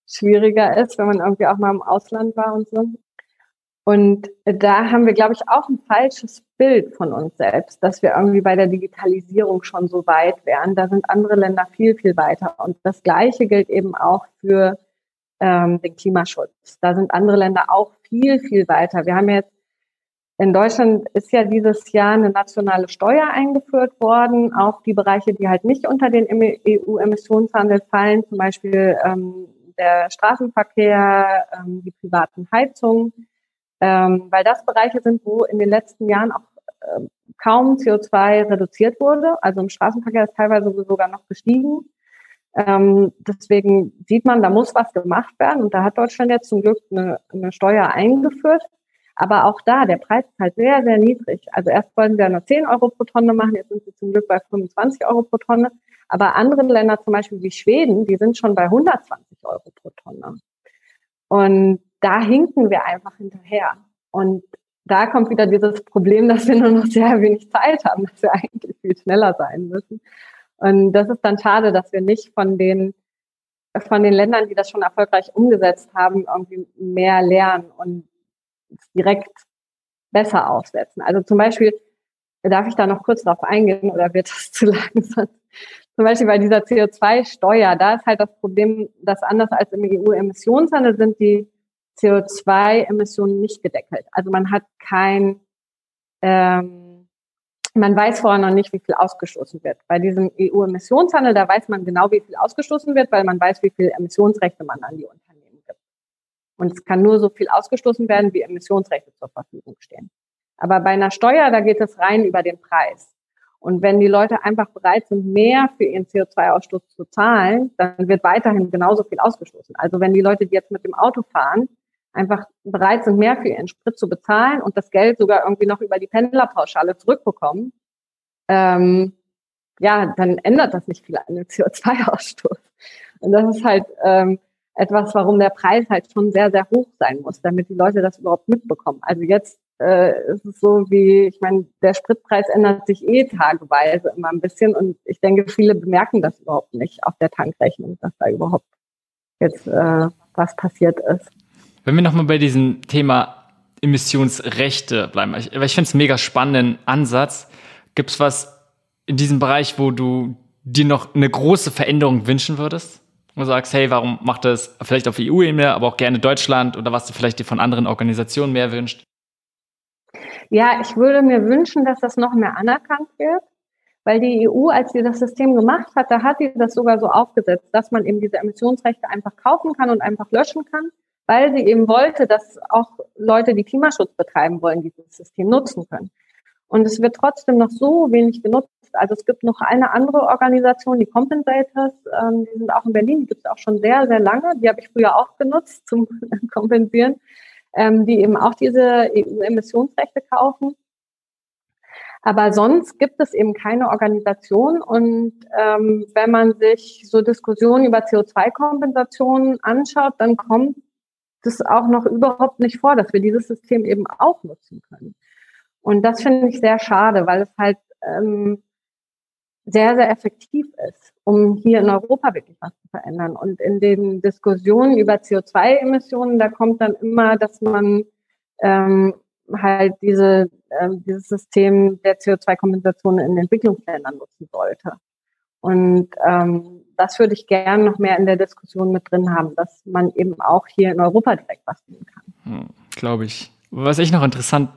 schwieriger ist, wenn man irgendwie auch mal im Ausland war und so. Und da haben wir, glaube ich, auch ein falsches Bild von uns selbst, dass wir irgendwie bei der Digitalisierung schon so weit wären. Da sind andere Länder viel, viel weiter. Und das Gleiche gilt eben auch für ähm, den Klimaschutz. Da sind andere Länder auch viel, viel weiter. Wir haben jetzt in Deutschland ist ja dieses Jahr eine nationale Steuer eingeführt worden auf die Bereiche, die halt nicht unter den EU-Emissionshandel fallen, zum Beispiel ähm, der Straßenverkehr, ähm, die privaten Heizungen ähm, weil das Bereiche sind, wo in den letzten Jahren auch äh, kaum CO2 reduziert wurde. Also im Straßenverkehr ist teilweise sogar noch gestiegen. Ähm, deswegen sieht man, da muss was gemacht werden. Und da hat Deutschland jetzt zum Glück eine, eine Steuer eingeführt. Aber auch da, der Preis ist halt sehr, sehr niedrig. Also erst wollten ja nur 10 Euro pro Tonne machen, jetzt sind sie zum Glück bei 25 Euro pro Tonne. Aber andere Länder, zum Beispiel wie Schweden, die sind schon bei 120 Euro pro Tonne. Und da hinken wir einfach hinterher. Und da kommt wieder dieses Problem, dass wir nur noch sehr wenig Zeit haben, dass wir eigentlich viel schneller sein müssen. Und das ist dann schade, dass wir nicht von den, von den Ländern, die das schon erfolgreich umgesetzt haben, irgendwie mehr lernen und direkt besser aufsetzen. Also zum Beispiel, darf ich da noch kurz drauf eingehen oder wird das zu langsam? Zum Beispiel bei dieser CO2-Steuer, da ist halt das Problem, dass anders als im EU-Emissionshandel sind die CO2-Emissionen nicht gedeckelt. Also man hat kein, ähm, man weiß vorher noch nicht, wie viel ausgestoßen wird. Bei diesem EU-Emissionshandel, da weiß man genau, wie viel ausgestoßen wird, weil man weiß, wie viel Emissionsrechte man an die Unternehmen gibt. Und es kann nur so viel ausgestoßen werden, wie Emissionsrechte zur Verfügung stehen. Aber bei einer Steuer, da geht es rein über den Preis. Und wenn die Leute einfach bereit sind, mehr für ihren CO2-Ausstoß zu zahlen, dann wird weiterhin genauso viel ausgestoßen. Also wenn die Leute, die jetzt mit dem Auto fahren, einfach bereit sind, mehr für ihren Sprit zu bezahlen und das Geld sogar irgendwie noch über die Pendlerpauschale zurückbekommen, ähm, ja, dann ändert das nicht viel an dem CO2-Ausstoß. Und das ist halt, ähm, etwas, warum der Preis halt schon sehr, sehr hoch sein muss, damit die Leute das überhaupt mitbekommen. Also jetzt äh, ist es so wie, ich meine, der Spritpreis ändert sich eh tageweise immer ein bisschen und ich denke, viele bemerken das überhaupt nicht auf der Tankrechnung, dass da überhaupt jetzt äh, was passiert ist. Wenn wir nochmal bei diesem Thema Emissionsrechte bleiben, ich, ich finde es einen mega spannenden Ansatz. Gibt es was in diesem Bereich, wo du dir noch eine große Veränderung wünschen würdest? Du sagst, hey, warum macht das vielleicht auf EU-Ebene, aber auch gerne Deutschland oder was du vielleicht dir von anderen Organisationen mehr wünscht? Ja, ich würde mir wünschen, dass das noch mehr anerkannt wird, weil die EU, als sie das System gemacht hat, da hat sie das sogar so aufgesetzt, dass man eben diese Emissionsrechte einfach kaufen kann und einfach löschen kann, weil sie eben wollte, dass auch Leute, die Klimaschutz betreiben wollen, dieses System nutzen können. Und es wird trotzdem noch so wenig genutzt. Also es gibt noch eine andere Organisation, die Compensators, ähm, die sind auch in Berlin, die gibt es auch schon sehr, sehr lange. Die habe ich früher auch genutzt zum Kompensieren, ähm, die eben auch diese EU-Emissionsrechte kaufen. Aber sonst gibt es eben keine Organisation. Und ähm, wenn man sich so Diskussionen über CO2-Kompensationen anschaut, dann kommt es auch noch überhaupt nicht vor, dass wir dieses System eben auch nutzen können. Und das finde ich sehr schade, weil es halt ähm, sehr, sehr effektiv ist, um hier in Europa wirklich was zu verändern. Und in den Diskussionen über CO2-Emissionen, da kommt dann immer, dass man ähm, halt diese, äh, dieses System der CO2-Kompensation in Entwicklungsländern nutzen sollte. Und ähm, das würde ich gerne noch mehr in der Diskussion mit drin haben, dass man eben auch hier in Europa direkt was tun kann. Hm, Glaube ich. Was ich noch interessant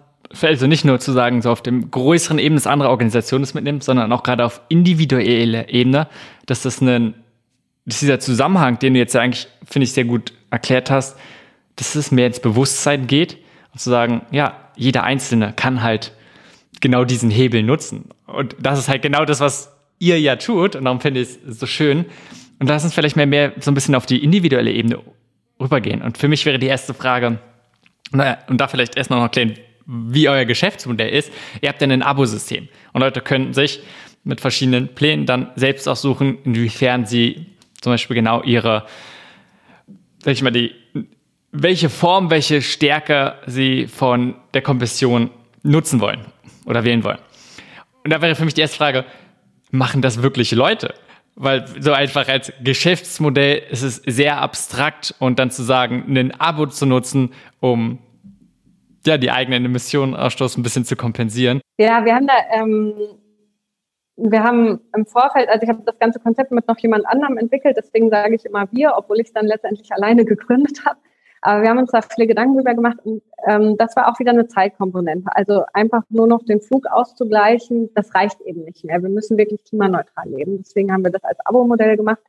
also nicht nur zu sagen, so auf dem größeren Ebene, dass andere Organisationen es mitnimmt, sondern auch gerade auf individueller Ebene, dass das ein, dass dieser Zusammenhang, den du jetzt ja eigentlich, finde ich, sehr gut erklärt hast, dass es mehr ins Bewusstsein geht und zu sagen, ja, jeder Einzelne kann halt genau diesen Hebel nutzen. Und das ist halt genau das, was ihr ja tut. Und darum finde ich es so schön. Und lass uns vielleicht mehr, mehr so ein bisschen auf die individuelle Ebene rübergehen. Und für mich wäre die erste Frage, naja, und da vielleicht erstmal noch erklären, wie euer Geschäftsmodell ist. Ihr habt dann ein Abo-System und Leute können sich mit verschiedenen Plänen dann selbst aussuchen, inwiefern sie zum Beispiel genau ihre, sag ich mal, die, welche Form, welche Stärke sie von der Kompression nutzen wollen oder wählen wollen. Und da wäre für mich die erste Frage, machen das wirklich Leute? Weil so einfach als Geschäftsmodell ist es sehr abstrakt und dann zu sagen, ein Abo zu nutzen, um ja, die eigenen Emissionenausstoß ein bisschen zu kompensieren? Ja, wir haben da, ähm, wir haben im Vorfeld, also ich habe das ganze Konzept mit noch jemand anderem entwickelt, deswegen sage ich immer wir, obwohl ich es dann letztendlich alleine gegründet habe. Aber wir haben uns da viele Gedanken drüber gemacht und ähm, das war auch wieder eine Zeitkomponente. Also einfach nur noch den Flug auszugleichen, das reicht eben nicht mehr. Wir müssen wirklich klimaneutral leben. Deswegen haben wir das als Abo-Modell gemacht,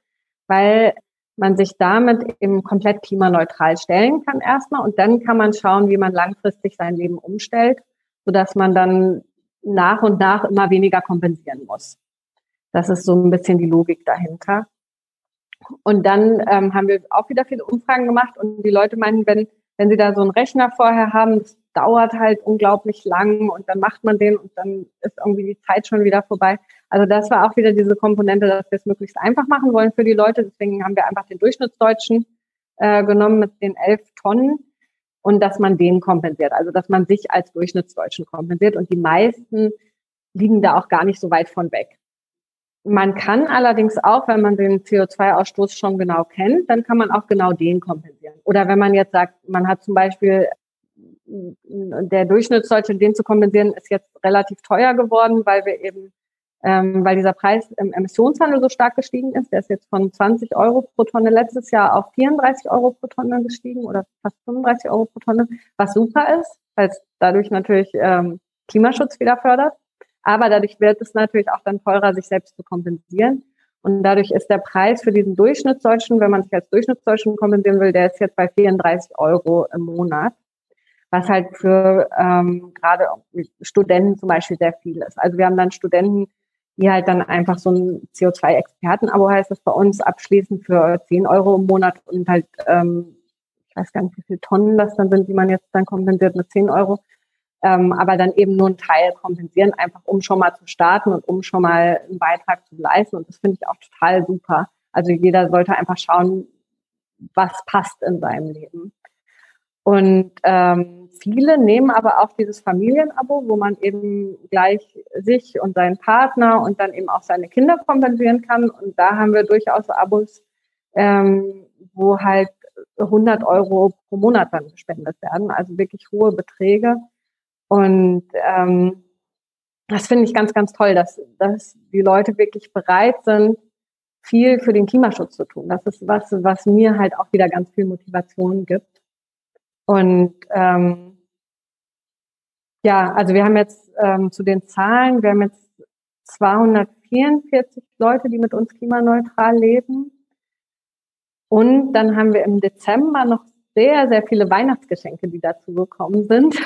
weil man sich damit eben komplett klimaneutral stellen kann erstmal und dann kann man schauen, wie man langfristig sein Leben umstellt, sodass man dann nach und nach immer weniger kompensieren muss. Das ist so ein bisschen die Logik dahinter. Und dann ähm, haben wir auch wieder viele Umfragen gemacht und die Leute meinen, wenn, wenn sie da so einen Rechner vorher haben, das dauert halt unglaublich lang und dann macht man den und dann ist irgendwie die Zeit schon wieder vorbei. Also das war auch wieder diese Komponente, dass wir es möglichst einfach machen wollen für die Leute. Deswegen haben wir einfach den Durchschnittsdeutschen äh, genommen mit den elf Tonnen und dass man den kompensiert. Also dass man sich als Durchschnittsdeutschen kompensiert und die meisten liegen da auch gar nicht so weit von weg. Man kann allerdings auch, wenn man den CO2-Ausstoß schon genau kennt, dann kann man auch genau den kompensieren. Oder wenn man jetzt sagt, man hat zum Beispiel der Durchschnittsdeutsche, den zu kompensieren, ist jetzt relativ teuer geworden, weil wir eben ähm, weil dieser Preis im Emissionshandel so stark gestiegen ist. Der ist jetzt von 20 Euro pro Tonne letztes Jahr auf 34 Euro pro Tonne gestiegen oder fast 35 Euro pro Tonne, was super ist, weil es dadurch natürlich ähm, Klimaschutz wieder fördert. Aber dadurch wird es natürlich auch dann teurer, sich selbst zu kompensieren. Und dadurch ist der Preis für diesen Durchschnittsdeutschen, wenn man sich als Durchschnittsdeutschen kompensieren will, der ist jetzt bei 34 Euro im Monat was halt für ähm, gerade Studenten zum Beispiel sehr viel ist. Also wir haben dann Studenten, die halt dann einfach so ein CO2-Experten-Abo heißt das bei uns abschließen für 10 Euro im Monat und halt, ähm, ich weiß gar nicht, wie viele Tonnen das dann sind, die man jetzt dann kompensiert mit 10 Euro, ähm, aber dann eben nur einen Teil kompensieren, einfach um schon mal zu starten und um schon mal einen Beitrag zu leisten und das finde ich auch total super. Also jeder sollte einfach schauen, was passt in seinem Leben. Und ähm, viele nehmen aber auch dieses Familienabo, wo man eben gleich sich und seinen Partner und dann eben auch seine Kinder kompensieren kann. Und da haben wir durchaus Abos, ähm, wo halt 100 Euro pro Monat dann gespendet werden, also wirklich hohe Beträge. Und ähm, das finde ich ganz, ganz toll, dass, dass die Leute wirklich bereit sind, viel für den Klimaschutz zu tun. Das ist was, was mir halt auch wieder ganz viel Motivation gibt. Und ähm, ja, also wir haben jetzt ähm, zu den Zahlen, wir haben jetzt 244 Leute, die mit uns klimaneutral leben. Und dann haben wir im Dezember noch sehr, sehr viele Weihnachtsgeschenke, die dazu gekommen sind.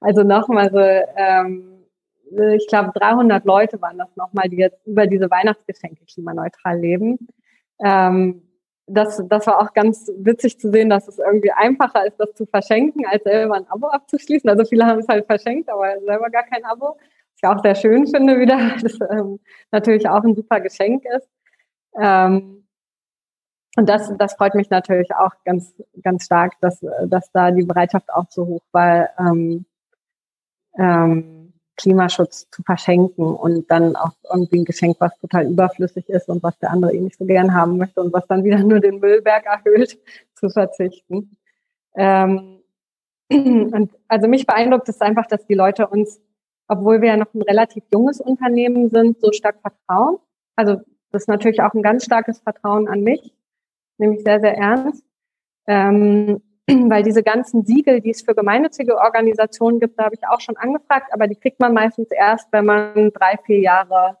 Also nochmal so, ähm, ich glaube, 300 Leute waren das nochmal, die jetzt über diese Weihnachtsgeschenke klimaneutral leben. Ähm, das, das war auch ganz witzig zu sehen, dass es irgendwie einfacher ist, das zu verschenken, als selber ein Abo abzuschließen. Also viele haben es halt verschenkt, aber selber gar kein Abo. Was ich auch sehr schön finde wieder, das ähm, natürlich auch ein super Geschenk ist. Ähm, und das, das freut mich natürlich auch ganz, ganz stark, dass, dass da die Bereitschaft auch so hoch war, ähm, ähm, Klimaschutz zu verschenken und dann auch irgendwie ein Geschenk, was total überflüssig ist und was der andere eh nicht so gern haben möchte und was dann wieder nur den Müllberg erhöht, zu verzichten. Ähm, und also mich beeindruckt es einfach, dass die Leute uns, obwohl wir ja noch ein relativ junges Unternehmen sind, so stark vertrauen. Also das ist natürlich auch ein ganz starkes Vertrauen an mich nämlich sehr, sehr ernst. Ähm, weil diese ganzen Siegel, die es für gemeinnützige Organisationen gibt, da habe ich auch schon angefragt, aber die kriegt man meistens erst, wenn man drei, vier Jahre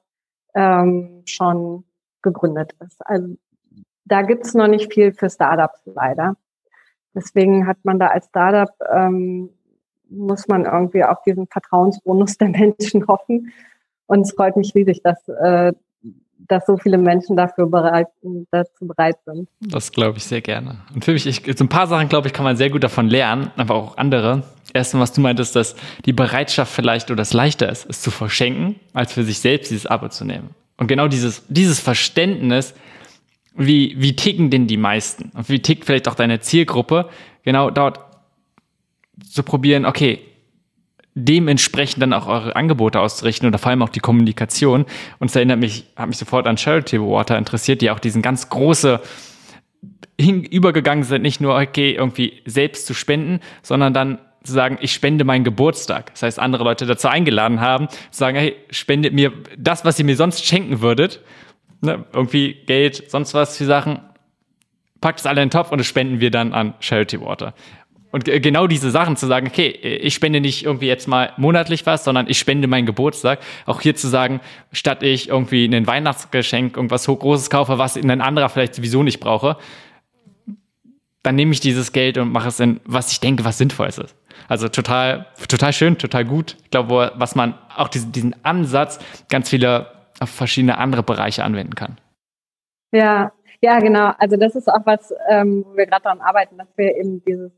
ähm, schon gegründet ist. Also da gibt es noch nicht viel für Startups leider. Deswegen hat man da als Startup, ähm, muss man irgendwie auf diesen Vertrauensbonus der Menschen hoffen. Und es freut mich riesig, dass, äh, dass so viele Menschen dafür bereit, dazu bereit sind. Das glaube ich sehr gerne. Und für mich, ich, so ein paar Sachen, glaube ich, kann man sehr gut davon lernen, aber auch andere. Erstens, was du meintest, dass die Bereitschaft vielleicht oder es leichter ist, es zu verschenken, als für sich selbst dieses Abo zu nehmen. Und genau dieses, dieses Verständnis, wie, wie ticken denn die meisten? Und wie tickt vielleicht auch deine Zielgruppe? Genau dort zu probieren, okay, dementsprechend dann auch eure Angebote auszurichten oder vor allem auch die Kommunikation. Und es erinnert mich, hat mich sofort an Charity Water interessiert, die auch diesen ganz große übergegangen sind, nicht nur, okay, irgendwie selbst zu spenden, sondern dann zu sagen, ich spende meinen Geburtstag. Das heißt, andere Leute dazu eingeladen haben, zu sagen, hey, spendet mir das, was ihr mir sonst schenken würdet. Ne, irgendwie Geld, sonst was für Sachen. Packt es alle in den Topf und das spenden wir dann an Charity Water. Und genau diese Sachen zu sagen, okay, ich spende nicht irgendwie jetzt mal monatlich was, sondern ich spende meinen Geburtstag. Auch hier zu sagen, statt ich irgendwie ein Weihnachtsgeschenk, irgendwas Großes kaufe, was ein anderer vielleicht sowieso nicht brauche, dann nehme ich dieses Geld und mache es in, was ich denke, was sinnvoll ist. Also total, total schön, total gut. Ich glaube, was man auch diesen, diesen Ansatz ganz viele auf verschiedene andere Bereiche anwenden kann. Ja, ja, genau. Also das ist auch was, ähm, wo wir gerade daran arbeiten, dass wir eben dieses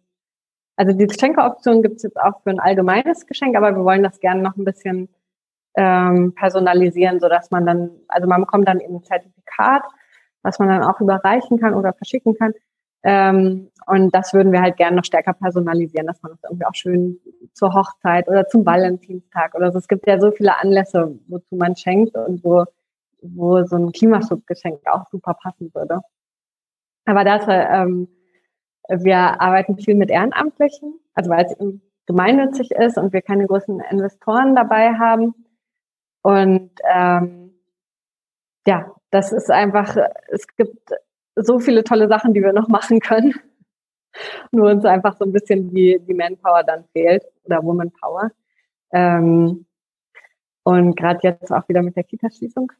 also die Geschenkeoption gibt es jetzt auch für ein allgemeines Geschenk, aber wir wollen das gerne noch ein bisschen ähm, personalisieren, so dass man dann, also man bekommt dann eben ein Zertifikat, was man dann auch überreichen kann oder verschicken kann. Ähm, und das würden wir halt gerne noch stärker personalisieren, dass man das irgendwie auch schön zur Hochzeit oder zum Valentinstag oder so. Es gibt ja so viele Anlässe, wozu man schenkt und wo, wo so ein Klimaschutzgeschenk auch super passen würde. Aber das ähm, wir arbeiten viel mit Ehrenamtlichen, also weil es gemeinnützig ist und wir keine großen Investoren dabei haben. Und ähm, ja, das ist einfach, es gibt so viele tolle Sachen, die wir noch machen können. Nur uns einfach so ein bisschen die, die Manpower dann fehlt oder Womanpower. Ähm, und gerade jetzt auch wieder mit der Kita-Schließung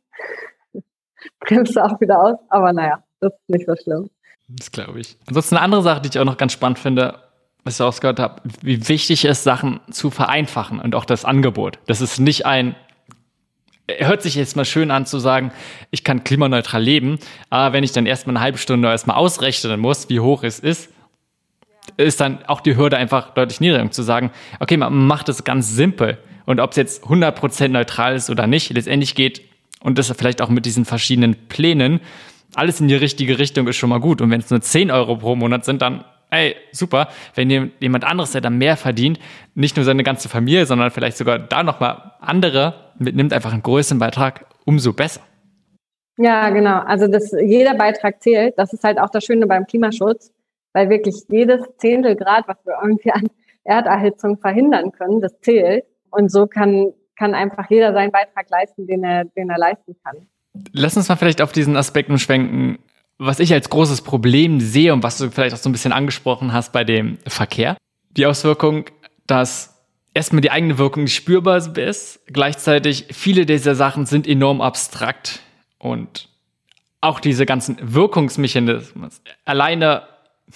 bremst auch wieder aus. Aber naja, das ist nicht so schlimm. Das glaube ich. Ansonsten eine andere Sache, die ich auch noch ganz spannend finde, was ich ausgehört habe, wie wichtig es ist, Sachen zu vereinfachen und auch das Angebot. Das ist nicht ein, hört sich jetzt mal schön an zu sagen, ich kann klimaneutral leben, aber wenn ich dann erstmal eine halbe Stunde erstmal ausrechnen muss, wie hoch es ist, ist dann auch die Hürde einfach deutlich niedriger, um zu sagen, okay, man macht es ganz simpel. Und ob es jetzt 100% neutral ist oder nicht, letztendlich geht, und das vielleicht auch mit diesen verschiedenen Plänen, alles in die richtige Richtung ist schon mal gut. Und wenn es nur 10 Euro pro Monat sind, dann, ey, super. Wenn jemand anderes, der dann mehr verdient, nicht nur seine ganze Familie, sondern vielleicht sogar da nochmal andere mitnimmt, einfach einen größeren Beitrag, umso besser. Ja, genau. Also das, jeder Beitrag zählt. Das ist halt auch das Schöne beim Klimaschutz, weil wirklich jedes Zehntel Grad, was wir irgendwie an Erderhitzung verhindern können, das zählt. Und so kann, kann einfach jeder seinen Beitrag leisten, den er, den er leisten kann. Lass uns mal vielleicht auf diesen Aspekt umschwenken, was ich als großes Problem sehe und was du vielleicht auch so ein bisschen angesprochen hast bei dem Verkehr. Die Auswirkung, dass erstmal die eigene Wirkung nicht spürbar ist. Gleichzeitig viele dieser Sachen sind enorm abstrakt und auch diese ganzen Wirkungsmechanismen, alleine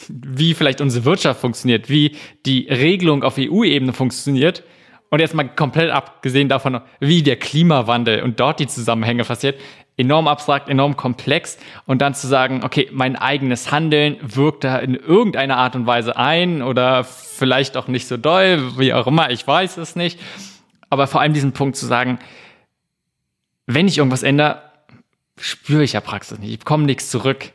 wie vielleicht unsere Wirtschaft funktioniert, wie die Regelung auf EU-Ebene funktioniert und jetzt mal komplett abgesehen davon, wie der Klimawandel und dort die Zusammenhänge passiert, enorm abstrakt, enorm komplex und dann zu sagen, okay, mein eigenes Handeln wirkt da in irgendeiner Art und Weise ein oder vielleicht auch nicht so doll, wie auch immer, ich weiß es nicht. Aber vor allem diesen Punkt zu sagen, wenn ich irgendwas ändere, spüre ich ja Praxis nicht, ich bekomme nichts zurück.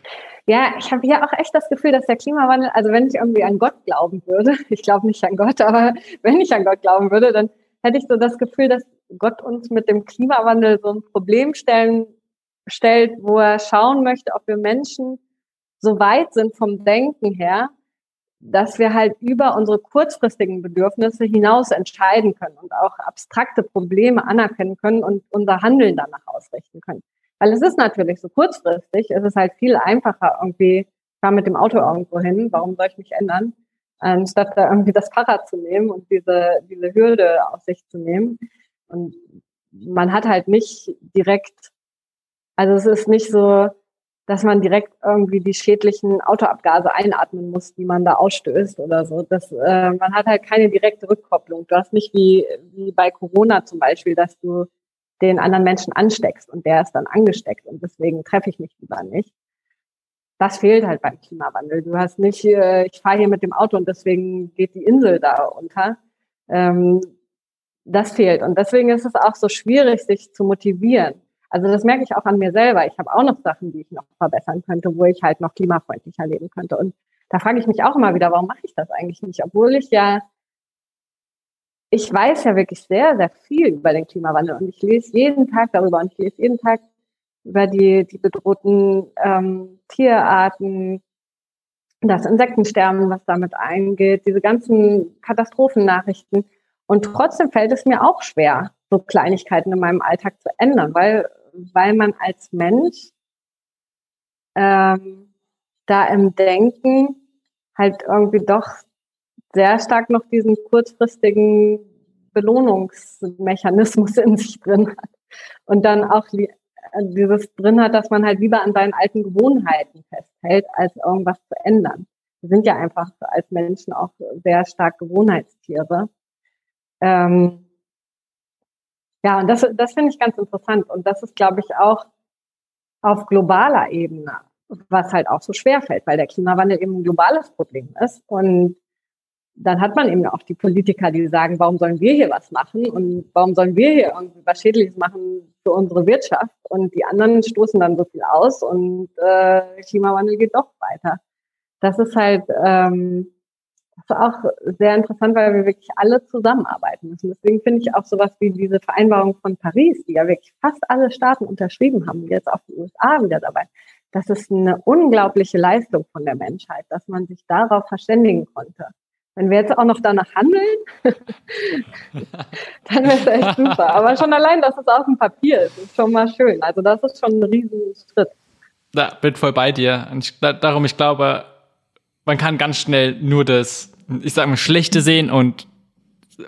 Ja, ich habe ja auch echt das Gefühl, dass der Klimawandel, also wenn ich irgendwie an Gott glauben würde, ich glaube nicht an Gott, aber wenn ich an Gott glauben würde, dann hätte ich so das Gefühl, dass Gott uns mit dem Klimawandel so ein Problem stellen stellt, wo er schauen möchte, ob wir Menschen so weit sind vom Denken her, dass wir halt über unsere kurzfristigen Bedürfnisse hinaus entscheiden können und auch abstrakte Probleme anerkennen können und unser Handeln danach ausrichten können. Weil es ist natürlich so kurzfristig, es ist halt viel einfacher irgendwie, ich fahre mit dem Auto irgendwo hin, warum soll ich mich ändern, anstatt da irgendwie das Fahrrad zu nehmen und diese, diese Hürde auf sich zu nehmen. Und man hat halt nicht direkt also es ist nicht so, dass man direkt irgendwie die schädlichen Autoabgase einatmen muss, die man da ausstößt oder so. Das, äh, man hat halt keine direkte Rückkopplung. Du hast nicht wie, wie bei Corona zum Beispiel, dass du den anderen Menschen ansteckst und der ist dann angesteckt und deswegen treffe ich mich lieber nicht. Das fehlt halt beim Klimawandel. Du hast nicht, äh, ich fahre hier mit dem Auto und deswegen geht die Insel da unter. Ähm, das fehlt. Und deswegen ist es auch so schwierig, sich zu motivieren. Also das merke ich auch an mir selber. Ich habe auch noch Sachen, die ich noch verbessern könnte, wo ich halt noch klimafreundlicher leben könnte. Und da frage ich mich auch immer wieder, warum mache ich das eigentlich nicht? Obwohl ich ja, ich weiß ja wirklich sehr, sehr viel über den Klimawandel und ich lese jeden Tag darüber und ich lese jeden Tag über die, die bedrohten ähm, Tierarten, das Insektensterben, was damit eingeht, diese ganzen Katastrophennachrichten. Und trotzdem fällt es mir auch schwer, so Kleinigkeiten in meinem Alltag zu ändern, weil weil man als Mensch ähm, da im Denken halt irgendwie doch sehr stark noch diesen kurzfristigen Belohnungsmechanismus in sich drin hat. Und dann auch dieses drin hat, dass man halt lieber an seinen alten Gewohnheiten festhält, als irgendwas zu ändern. Wir sind ja einfach als Menschen auch sehr stark Gewohnheitstiere. Ähm, ja, und das, das finde ich ganz interessant. Und das ist, glaube ich, auch auf globaler Ebene, was halt auch so schwer fällt, weil der Klimawandel eben ein globales Problem ist. Und dann hat man eben auch die Politiker, die sagen, warum sollen wir hier was machen und warum sollen wir hier irgendwie was Schädliches machen für unsere Wirtschaft? Und die anderen stoßen dann so viel aus und äh, Klimawandel geht doch weiter. Das ist halt ähm, ist auch sehr interessant, weil wir wirklich alle zusammenarbeiten müssen. Deswegen finde ich auch sowas wie diese Vereinbarung von Paris, die ja wirklich fast alle Staaten unterschrieben haben, jetzt auch die USA wieder dabei. Das ist eine unglaubliche Leistung von der Menschheit, dass man sich darauf verständigen konnte. Wenn wir jetzt auch noch danach handeln, dann wäre es echt super. Aber schon allein, dass es auf dem Papier ist, ist schon mal schön. Also das ist schon ein Riesenschritt. Da bin voll bei dir. Ich, darum, ich glaube, man kann ganz schnell nur das, ich sag mal, Schlechte sehen und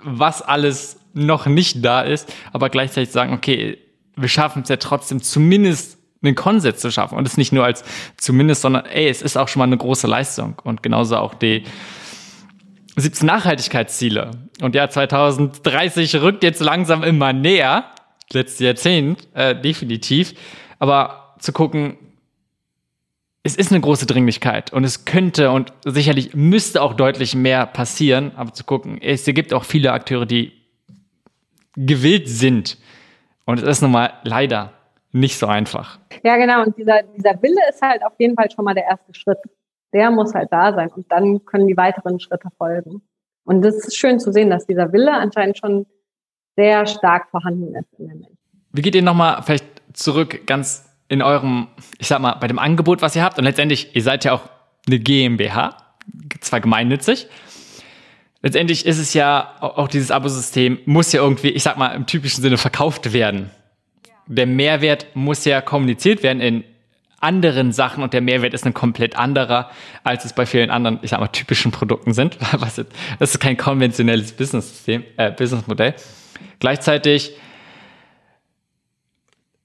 was alles noch nicht da ist, aber gleichzeitig sagen, okay, wir schaffen es ja trotzdem zumindest einen Konsens zu schaffen. Und es nicht nur als zumindest, sondern ey, es ist auch schon mal eine große Leistung. Und genauso auch die 17 Nachhaltigkeitsziele. Und ja, 2030 rückt jetzt langsam immer näher, letztes Jahrzehnt, äh, definitiv, aber zu gucken, es ist eine große Dringlichkeit und es könnte und sicherlich müsste auch deutlich mehr passieren, aber zu gucken, es gibt auch viele Akteure, die gewillt sind. Und es ist nun mal leider nicht so einfach. Ja, genau. Und dieser, dieser Wille ist halt auf jeden Fall schon mal der erste Schritt. Der muss halt da sein und dann können die weiteren Schritte folgen. Und das ist schön zu sehen, dass dieser Wille anscheinend schon sehr stark vorhanden ist in den Menschen. Wie geht ihr nochmal vielleicht zurück ganz in eurem, ich sag mal, bei dem Angebot, was ihr habt? Und letztendlich, ihr seid ja auch eine GmbH, zwar gemeinnützig. Letztendlich ist es ja auch dieses Abosystem muss ja irgendwie, ich sag mal, im typischen Sinne verkauft werden. Der Mehrwert muss ja kommuniziert werden in anderen Sachen und der Mehrwert ist ein komplett anderer, als es bei vielen anderen, ich sag mal, typischen Produkten sind. das ist kein konventionelles Business-System, äh, Businessmodell. Gleichzeitig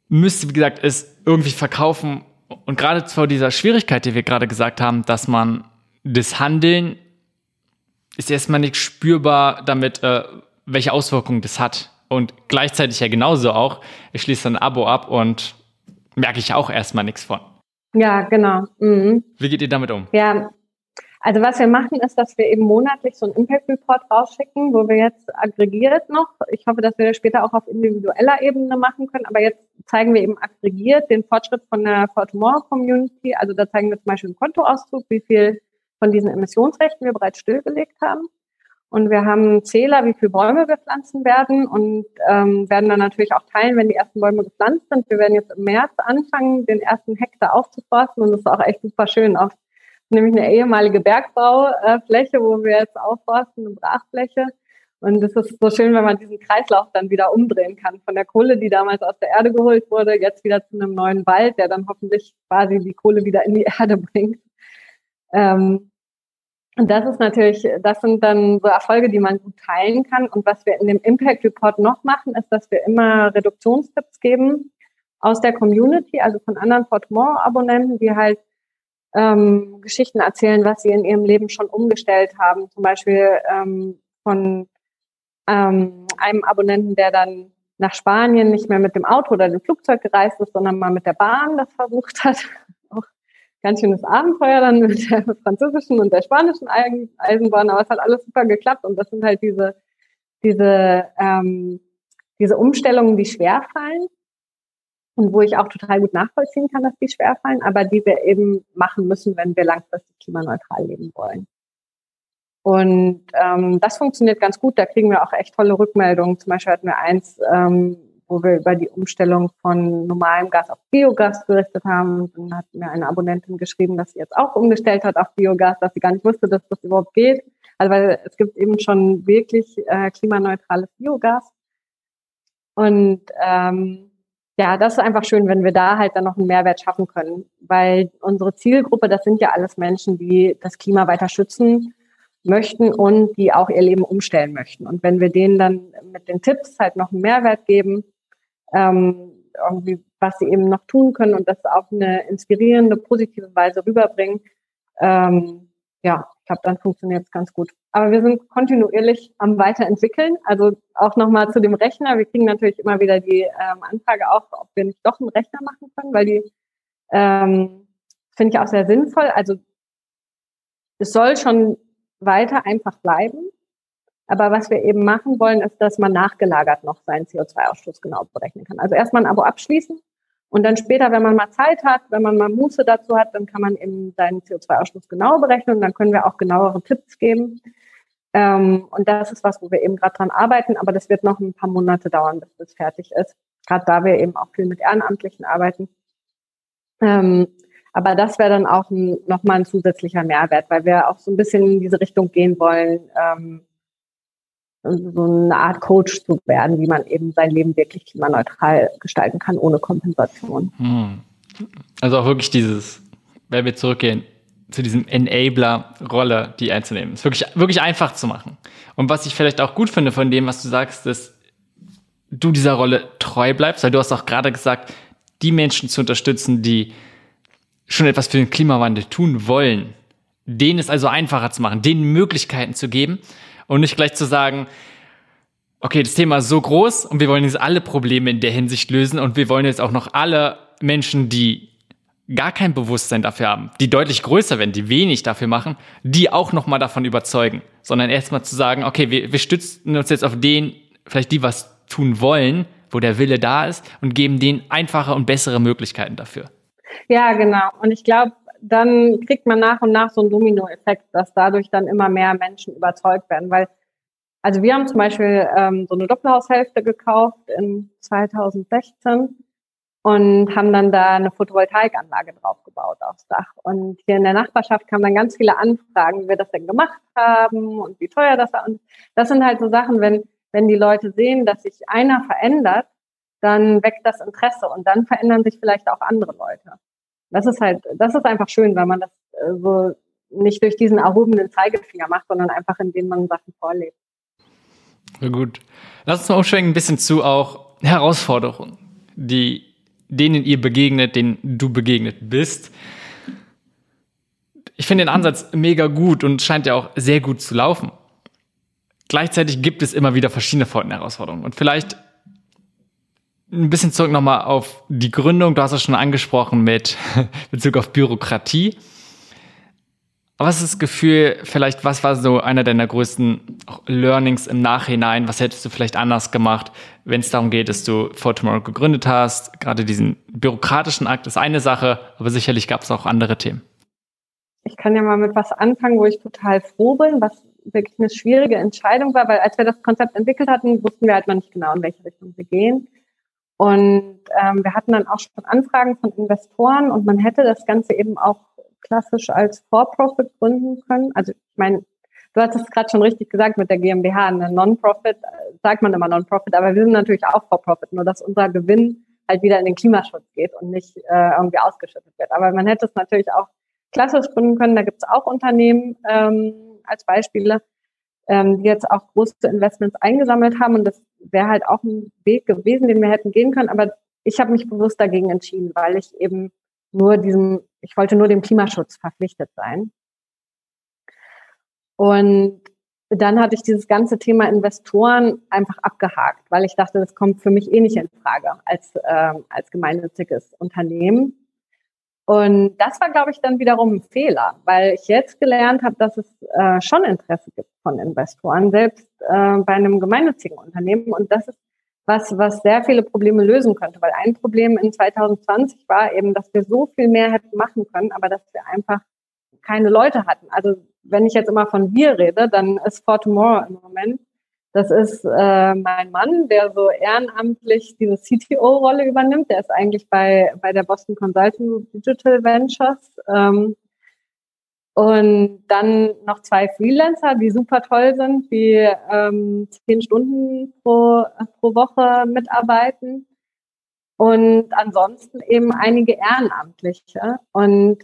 müsste, wie gesagt, es irgendwie verkaufen und gerade vor dieser Schwierigkeit, die wir gerade gesagt haben, dass man das Handeln ist erstmal nicht spürbar damit, äh, welche Auswirkungen das hat. Und gleichzeitig ja genauso auch, ich schließe ein Abo ab und merke ich auch erstmal nichts von. Ja, genau. Mhm. Wie geht ihr damit um? Ja, also was wir machen, ist, dass wir eben monatlich so einen Impact Report rausschicken, wo wir jetzt aggregiert noch, ich hoffe, dass wir das später auch auf individueller Ebene machen können, aber jetzt zeigen wir eben aggregiert den Fortschritt von der For Tomorrow Community. Also da zeigen wir zum Beispiel einen Kontoauszug, wie viel von diesen Emissionsrechten wir bereits stillgelegt haben. Und wir haben einen Zähler, wie viele Bäume wir pflanzen werden und ähm, werden dann natürlich auch teilen, wenn die ersten Bäume gepflanzt sind. Wir werden jetzt im März anfangen, den ersten Hektar aufzuforsten und das ist auch echt super schön. Auch nämlich eine ehemalige Bergbaufläche, wo wir jetzt aufforsten, eine Brachfläche. Und es ist so schön, wenn man diesen Kreislauf dann wieder umdrehen kann. Von der Kohle, die damals aus der Erde geholt wurde, jetzt wieder zu einem neuen Wald, der dann hoffentlich quasi die Kohle wieder in die Erde bringt. Ähm, und das ist natürlich, das sind dann so Erfolge, die man gut teilen kann. Und was wir in dem Impact Report noch machen, ist, dass wir immer Reduktionstipps geben aus der Community, also von anderen Fortmore-Abonnenten, die halt ähm, Geschichten erzählen, was sie in ihrem Leben schon umgestellt haben. Zum Beispiel ähm, von ähm, einem Abonnenten, der dann nach Spanien nicht mehr mit dem Auto oder dem Flugzeug gereist ist, sondern mal mit der Bahn das versucht hat ganz schönes Abenteuer dann mit der französischen und der spanischen Eisenbahn, aber es hat alles super geklappt und das sind halt diese, diese, ähm, diese Umstellungen, die schwer fallen und wo ich auch total gut nachvollziehen kann, dass die schwer fallen, aber die wir eben machen müssen, wenn wir langfristig klimaneutral leben wollen. Und ähm, das funktioniert ganz gut. Da kriegen wir auch echt tolle Rückmeldungen. Zum Beispiel hatten wir eins, ähm, wo wir über die Umstellung von normalem Gas auf Biogas berichtet haben. Dann hat mir eine Abonnentin geschrieben, dass sie jetzt auch umgestellt hat auf Biogas, dass sie gar nicht wusste, dass das überhaupt geht. Also weil es gibt eben schon wirklich äh, klimaneutrales Biogas. Und ähm, ja, das ist einfach schön, wenn wir da halt dann noch einen Mehrwert schaffen können, weil unsere Zielgruppe, das sind ja alles Menschen, die das Klima weiter schützen möchten und die auch ihr Leben umstellen möchten. Und wenn wir denen dann mit den Tipps halt noch einen Mehrwert geben, ähm, irgendwie, was sie eben noch tun können und das auf eine inspirierende, positive Weise rüberbringen. Ähm, ja, ich glaube, dann funktioniert es ganz gut. Aber wir sind kontinuierlich am Weiterentwickeln. Also auch nochmal zu dem Rechner. Wir kriegen natürlich immer wieder die ähm, Anfrage auch, ob wir nicht doch einen Rechner machen können, weil die ähm, finde ich auch sehr sinnvoll. Also es soll schon weiter einfach bleiben. Aber was wir eben machen wollen, ist, dass man nachgelagert noch seinen CO2-Ausstoß genau berechnen kann. Also erstmal ein Abo abschließen und dann später, wenn man mal Zeit hat, wenn man mal Muße dazu hat, dann kann man eben seinen CO2-Ausstoß genau berechnen und dann können wir auch genauere Tipps geben. Ähm, und das ist was, wo wir eben gerade dran arbeiten, aber das wird noch ein paar Monate dauern, bis das fertig ist. Gerade da wir eben auch viel mit Ehrenamtlichen arbeiten. Ähm, aber das wäre dann auch nochmal ein zusätzlicher Mehrwert, weil wir auch so ein bisschen in diese Richtung gehen wollen, ähm, so eine Art Coach zu werden, wie man eben sein Leben wirklich klimaneutral gestalten kann, ohne Kompensation. Hm. Also auch wirklich dieses, wenn wir zurückgehen, zu diesem Enabler-Rolle, die einzunehmen. Ist wirklich, wirklich einfach zu machen. Und was ich vielleicht auch gut finde von dem, was du sagst, dass du dieser Rolle treu bleibst, weil du hast auch gerade gesagt, die Menschen zu unterstützen, die schon etwas für den Klimawandel tun wollen, denen es also einfacher zu machen, denen Möglichkeiten zu geben und nicht gleich zu sagen, okay, das Thema ist so groß und wir wollen jetzt alle Probleme in der Hinsicht lösen und wir wollen jetzt auch noch alle Menschen, die gar kein Bewusstsein dafür haben, die deutlich größer werden, die wenig dafür machen, die auch nochmal davon überzeugen, sondern erstmal zu sagen, okay, wir, wir stützen uns jetzt auf den, vielleicht die was tun wollen, wo der Wille da ist und geben denen einfache und bessere Möglichkeiten dafür. Ja, genau. Und ich glaube, dann kriegt man nach und nach so einen Dominoeffekt, dass dadurch dann immer mehr Menschen überzeugt werden. Weil, also wir haben zum Beispiel ähm, so eine Doppelhaushälfte gekauft in 2016 und haben dann da eine Photovoltaikanlage draufgebaut aufs Dach. Und hier in der Nachbarschaft kamen dann ganz viele Anfragen, wie wir das denn gemacht haben und wie teuer das war. Und das sind halt so Sachen, wenn, wenn die Leute sehen, dass sich einer verändert, dann weckt das Interesse und dann verändern sich vielleicht auch andere Leute das ist halt, das ist einfach schön, weil man das äh, so nicht durch diesen erhobenen Zeigefinger macht, sondern einfach, indem man Sachen vorlebt. Na gut. Lass uns mal umschwenken ein bisschen zu auch Herausforderungen, die denen ihr begegnet, denen du begegnet bist. Ich finde den Ansatz mega gut und scheint ja auch sehr gut zu laufen. Gleichzeitig gibt es immer wieder verschiedene Herausforderungen. Und vielleicht ein bisschen zurück nochmal auf die Gründung. Du hast es schon angesprochen mit Bezug auf Bürokratie. Was ist das Gefühl, vielleicht, was war so einer deiner größten Learnings im Nachhinein? Was hättest du vielleicht anders gemacht, wenn es darum geht, dass du For Tomorrow gegründet hast? Gerade diesen bürokratischen Akt ist eine Sache, aber sicherlich gab es auch andere Themen. Ich kann ja mal mit was anfangen, wo ich total froh bin, was wirklich eine schwierige Entscheidung war, weil als wir das Konzept entwickelt hatten, wussten wir halt noch nicht genau, in welche Richtung wir gehen. Und ähm, wir hatten dann auch schon Anfragen von Investoren und man hätte das Ganze eben auch klassisch als For-Profit gründen können. Also ich meine, du hast es gerade schon richtig gesagt mit der GmbH, eine Non-Profit, sagt man immer Non-Profit, aber wir sind natürlich auch For-Profit, nur dass unser Gewinn halt wieder in den Klimaschutz geht und nicht äh, irgendwie ausgeschüttet wird. Aber man hätte es natürlich auch klassisch gründen können. Da gibt es auch Unternehmen ähm, als Beispiele, ähm, die jetzt auch große Investments eingesammelt haben. Und das wäre halt auch ein Weg gewesen, den wir hätten gehen können. Aber ich habe mich bewusst dagegen entschieden, weil ich eben nur diesem, ich wollte nur dem Klimaschutz verpflichtet sein. Und dann hatte ich dieses ganze Thema Investoren einfach abgehakt, weil ich dachte, das kommt für mich eh nicht in Frage als, äh, als gemeinnütziges Unternehmen. Und das war, glaube ich, dann wiederum ein Fehler, weil ich jetzt gelernt habe, dass es äh, schon Interesse gibt von Investoren, selbst äh, bei einem gemeinnützigen Unternehmen. Und das ist was, was sehr viele Probleme lösen könnte, weil ein Problem in 2020 war eben, dass wir so viel mehr hätten machen können, aber dass wir einfach keine Leute hatten. Also wenn ich jetzt immer von wir rede, dann ist For Tomorrow im Moment das ist äh, mein Mann, der so ehrenamtlich diese CTO-Rolle übernimmt. Der ist eigentlich bei, bei der Boston Consulting Digital Ventures. Ähm, und dann noch zwei Freelancer, die super toll sind, die ähm, zehn Stunden pro, pro Woche mitarbeiten. Und ansonsten eben einige Ehrenamtliche. Und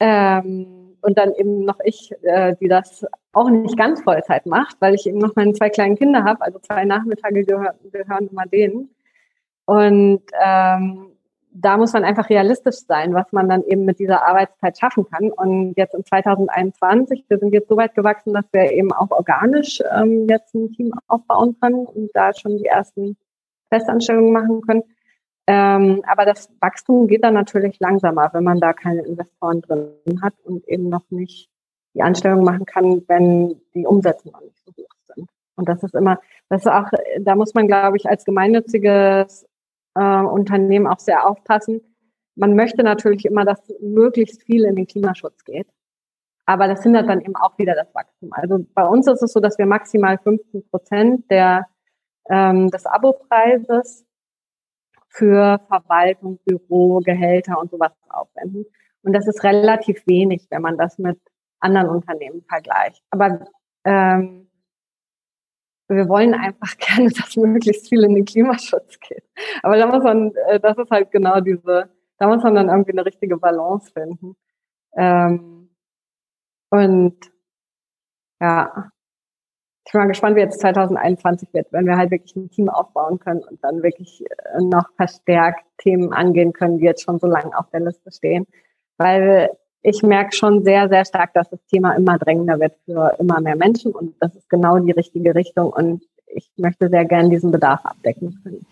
ähm, und dann eben noch ich, äh, die das auch nicht ganz Vollzeit macht, weil ich eben noch meine zwei kleinen Kinder habe, also zwei Nachmittage gehör, gehören immer denen. Und ähm, da muss man einfach realistisch sein, was man dann eben mit dieser Arbeitszeit schaffen kann. Und jetzt in 2021, wir sind jetzt so weit gewachsen, dass wir eben auch organisch ähm, jetzt ein Team aufbauen können und da schon die ersten Festanstellungen machen können. Ähm, aber das Wachstum geht dann natürlich langsamer, wenn man da keine Investoren drin hat und eben noch nicht die Anstellung machen kann, wenn die Umsätze noch nicht so hoch sind. Und das ist immer, das ist auch, da muss man, glaube ich, als gemeinnütziges äh, Unternehmen auch sehr aufpassen. Man möchte natürlich immer, dass möglichst viel in den Klimaschutz geht. Aber das hindert dann eben auch wieder das Wachstum. Also bei uns ist es so, dass wir maximal 15 Prozent der, ähm, des Abopreises für Verwaltung, Büro, Gehälter und sowas aufwenden. Und das ist relativ wenig, wenn man das mit anderen Unternehmen vergleicht. Aber ähm, wir wollen einfach gerne, dass möglichst viel in den Klimaschutz geht. Aber da muss man, äh, das ist halt genau diese, da muss man dann irgendwie eine richtige Balance finden. Ähm, und ja, ich bin mal gespannt, wie jetzt 2021 wird, wenn wir halt wirklich ein Team aufbauen können und dann wirklich äh, noch verstärkt Themen angehen können, die jetzt schon so lange auf der Liste stehen. Weil ich merke schon sehr, sehr stark, dass das Thema immer drängender wird für immer mehr Menschen und das ist genau die richtige Richtung und ich möchte sehr gern diesen Bedarf abdecken können.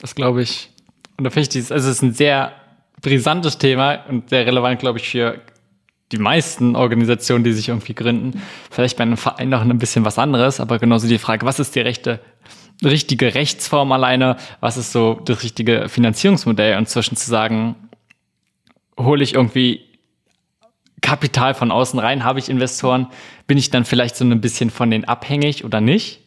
Das glaube ich. Und da finde ich dieses, also es ist ein sehr brisantes Thema und sehr relevant, glaube ich, für die meisten Organisationen, die sich irgendwie gründen. Vielleicht bei einem Verein noch ein bisschen was anderes, aber genauso die Frage, was ist die rechte richtige Rechtsform alleine, was ist so das richtige Finanzierungsmodell und zwischen zu sagen, hole ich irgendwie Kapital von außen rein, habe ich Investoren, bin ich dann vielleicht so ein bisschen von denen abhängig oder nicht?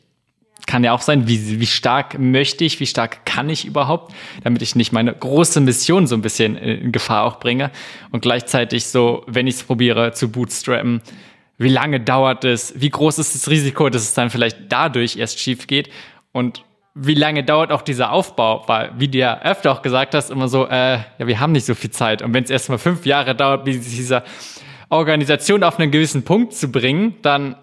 Kann ja auch sein, wie, wie stark möchte ich, wie stark kann ich überhaupt, damit ich nicht meine große Mission so ein bisschen in Gefahr auch bringe. Und gleichzeitig so, wenn ich es probiere zu bootstrappen, wie lange dauert es, wie groß ist das Risiko, dass es dann vielleicht dadurch erst schief geht? Und wie lange dauert auch dieser Aufbau? Weil, wie du ja öfter auch gesagt hast, immer so, äh, ja, wir haben nicht so viel Zeit. Und wenn es erst mal fünf Jahre dauert, wie dieser Organisation auf einen gewissen Punkt zu bringen, dann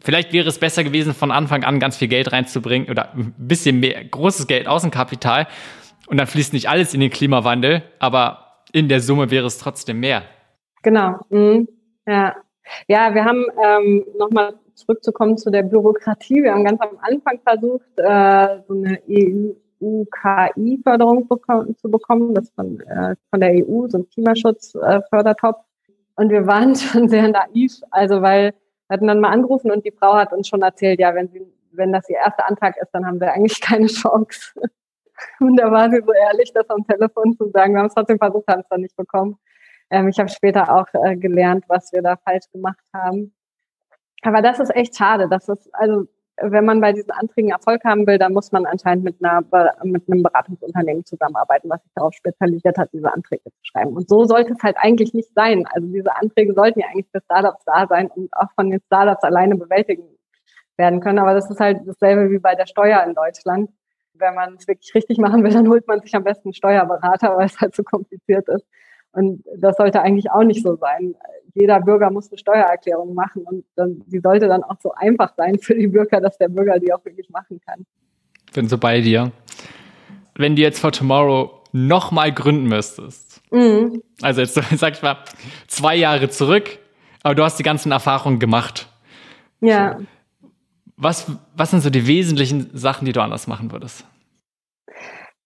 vielleicht wäre es besser gewesen, von Anfang an ganz viel Geld reinzubringen oder ein bisschen mehr, großes Geld Außenkapital. Und dann fließt nicht alles in den Klimawandel, aber in der Summe wäre es trotzdem mehr. Genau. Mhm. Ja. Ja, wir haben ähm, nochmal zurückzukommen zu der Bürokratie. Wir haben ganz am Anfang versucht, äh, so eine EU-KI-Förderung zu bekommen, das von, äh, von der EU, so ein Klimaschutzfördertopf. Äh, und wir waren schon sehr naiv, also weil wir hatten dann mal angerufen und die Frau hat uns schon erzählt, ja, wenn sie, wenn das ihr erster Antrag ist, dann haben wir eigentlich keine Chance. Und da war sie so ehrlich, das am Telefon zu sagen. Wir haben es trotzdem versucht, haben es dann nicht bekommen. Ähm, ich habe später auch äh, gelernt, was wir da falsch gemacht haben. Aber das ist echt schade. Das ist, also, wenn man bei diesen Anträgen Erfolg haben will, dann muss man anscheinend mit einer, mit einem Beratungsunternehmen zusammenarbeiten, was sich darauf spezialisiert hat, diese Anträge zu schreiben. Und so sollte es halt eigentlich nicht sein. Also diese Anträge sollten ja eigentlich für Startups da sein und auch von den Startups alleine bewältigen werden können. Aber das ist halt dasselbe wie bei der Steuer in Deutschland. Wenn man es wirklich richtig machen will, dann holt man sich am besten einen Steuerberater, weil es halt so kompliziert ist. Und das sollte eigentlich auch nicht so sein. Jeder Bürger muss eine Steuererklärung machen und dann, die sollte dann auch so einfach sein für die Bürger, dass der Bürger die auch wirklich machen kann. Bin so bei dir. Wenn du jetzt for Tomorrow nochmal gründen müsstest, mhm. also jetzt sag ich mal zwei Jahre zurück, aber du hast die ganzen Erfahrungen gemacht. Ja. Was, was sind so die wesentlichen Sachen, die du anders machen würdest?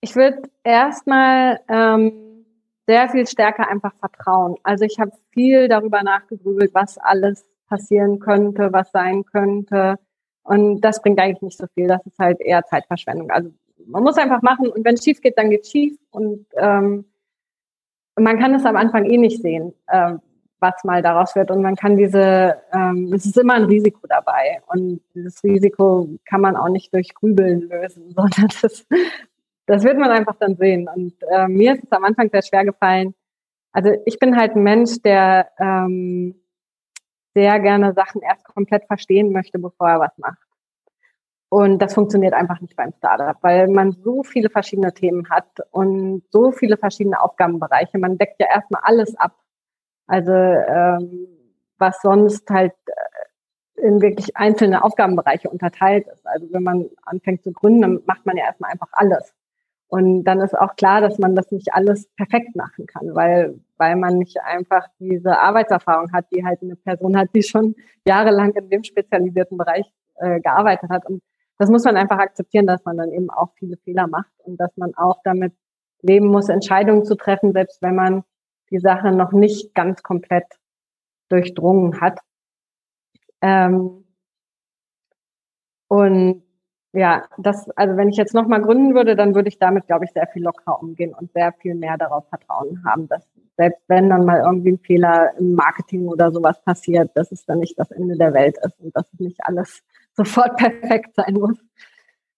Ich würde erstmal ähm, sehr viel stärker einfach vertrauen. Also ich habe viel darüber nachgegrübelt, was alles passieren könnte, was sein könnte. Und das bringt eigentlich nicht so viel. Das ist halt eher Zeitverschwendung. Also man muss einfach machen und wenn es schief geht, dann geht es schief. Und ähm, man kann es am Anfang eh nicht sehen, äh, was mal daraus wird. Und man kann diese, ähm, es ist immer ein Risiko dabei. Und dieses Risiko kann man auch nicht durch Grübeln lösen, sondern das das wird man einfach dann sehen. Und äh, mir ist es am Anfang sehr schwer gefallen. Also ich bin halt ein Mensch, der ähm, sehr gerne Sachen erst komplett verstehen möchte, bevor er was macht. Und das funktioniert einfach nicht beim Startup, weil man so viele verschiedene Themen hat und so viele verschiedene Aufgabenbereiche. Man deckt ja erstmal alles ab. Also ähm, was sonst halt äh, in wirklich einzelne Aufgabenbereiche unterteilt ist. Also wenn man anfängt zu gründen, dann macht man ja erstmal einfach alles. Und dann ist auch klar, dass man das nicht alles perfekt machen kann, weil, weil man nicht einfach diese Arbeitserfahrung hat, die halt eine Person hat, die schon jahrelang in dem spezialisierten Bereich äh, gearbeitet hat. Und das muss man einfach akzeptieren, dass man dann eben auch viele Fehler macht und dass man auch damit leben muss, Entscheidungen zu treffen, selbst wenn man die Sache noch nicht ganz komplett durchdrungen hat. Ähm, und ja, das, also wenn ich jetzt nochmal gründen würde, dann würde ich damit, glaube ich, sehr viel lockerer umgehen und sehr viel mehr darauf Vertrauen haben, dass selbst wenn dann mal irgendwie ein Fehler im Marketing oder sowas passiert, dass es dann nicht das Ende der Welt ist und dass nicht alles sofort perfekt sein muss.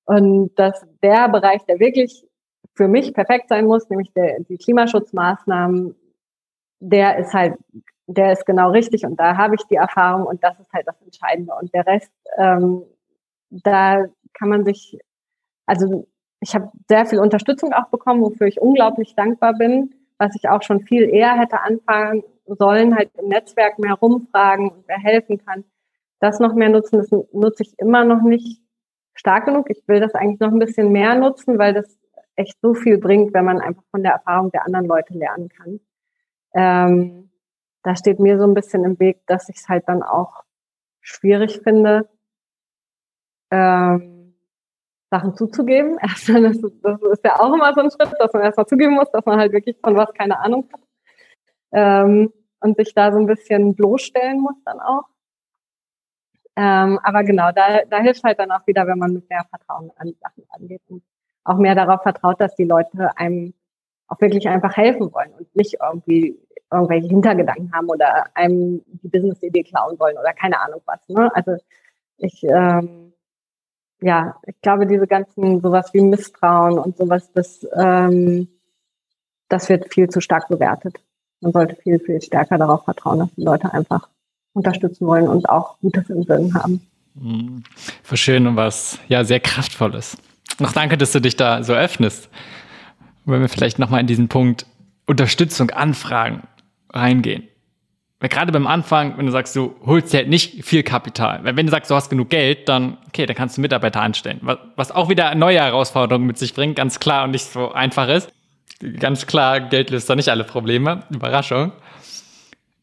Und dass der Bereich, der wirklich für mich perfekt sein muss, nämlich der, die Klimaschutzmaßnahmen, der ist halt, der ist genau richtig und da habe ich die Erfahrung und das ist halt das Entscheidende. Und der Rest, ähm, da kann man sich, also ich habe sehr viel Unterstützung auch bekommen, wofür ich unglaublich dankbar bin, was ich auch schon viel eher hätte anfangen sollen, halt im Netzwerk mehr rumfragen und wer helfen kann. Das noch mehr nutzen, das nutze ich immer noch nicht stark genug. Ich will das eigentlich noch ein bisschen mehr nutzen, weil das echt so viel bringt, wenn man einfach von der Erfahrung der anderen Leute lernen kann. Ähm, da steht mir so ein bisschen im Weg, dass ich es halt dann auch schwierig finde, ähm, Sachen zuzugeben. Erstmal, das, das ist ja auch immer so ein Schritt, dass man erstmal zugeben muss, dass man halt wirklich von was keine Ahnung hat. Ähm, und sich da so ein bisschen bloßstellen muss dann auch. Ähm, aber genau, da, da hilft halt dann auch wieder, wenn man mit mehr Vertrauen an Sachen angeht und auch mehr darauf vertraut, dass die Leute einem auch wirklich einfach helfen wollen und nicht irgendwie irgendwelche Hintergedanken haben oder einem die Business-Idee klauen wollen oder keine Ahnung was. Ne? Also ich, ähm, ja, ich glaube, diese ganzen sowas wie Misstrauen und sowas, das, ähm, das wird viel zu stark bewertet. Man sollte viel, viel stärker darauf vertrauen, dass die Leute einfach unterstützen wollen und auch Gutes im Sinn haben. Mhm. Schön und was ja sehr kraftvolles. Noch danke, dass du dich da so öffnest. wenn wir vielleicht nochmal in diesen Punkt Unterstützung, Anfragen reingehen. Weil gerade beim Anfang, wenn du sagst, du holst dir halt nicht viel Kapital. Weil wenn du sagst, du hast genug Geld, dann, okay, dann kannst du Mitarbeiter anstellen. Was, was auch wieder neue Herausforderungen mit sich bringt, ganz klar und nicht so einfach ist. Ganz klar, Geld löst da nicht alle Probleme. Überraschung.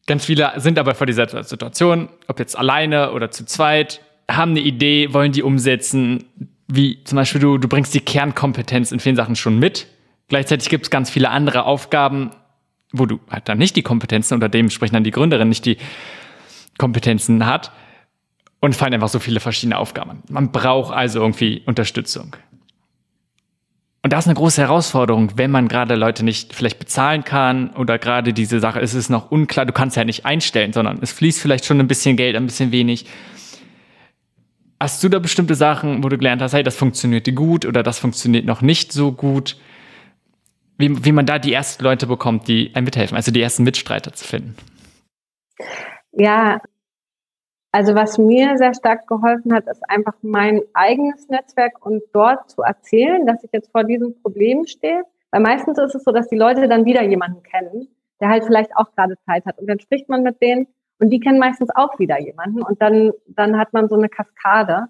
Ganz viele sind aber vor dieser Situation, ob jetzt alleine oder zu zweit, haben eine Idee, wollen die umsetzen, wie zum Beispiel du, du bringst die Kernkompetenz in vielen Sachen schon mit. Gleichzeitig gibt es ganz viele andere Aufgaben, wo du halt dann nicht die Kompetenzen oder dementsprechend dann die Gründerin nicht die Kompetenzen hat und fallen einfach so viele verschiedene Aufgaben. Man braucht also irgendwie Unterstützung. Und das ist eine große Herausforderung, wenn man gerade Leute nicht vielleicht bezahlen kann oder gerade diese Sache, es ist noch unklar, du kannst ja nicht einstellen, sondern es fließt vielleicht schon ein bisschen Geld, ein bisschen wenig. Hast du da bestimmte Sachen, wo du gelernt hast, hey, das funktioniert gut oder das funktioniert noch nicht so gut? Wie, wie man da die ersten Leute bekommt, die einem mithelfen, also die ersten Mitstreiter zu finden? Ja, also was mir sehr stark geholfen hat, ist einfach mein eigenes Netzwerk und dort zu erzählen, dass ich jetzt vor diesem Problem stehe. Weil meistens ist es so, dass die Leute dann wieder jemanden kennen, der halt vielleicht auch gerade Zeit hat. Und dann spricht man mit denen und die kennen meistens auch wieder jemanden und dann, dann hat man so eine Kaskade.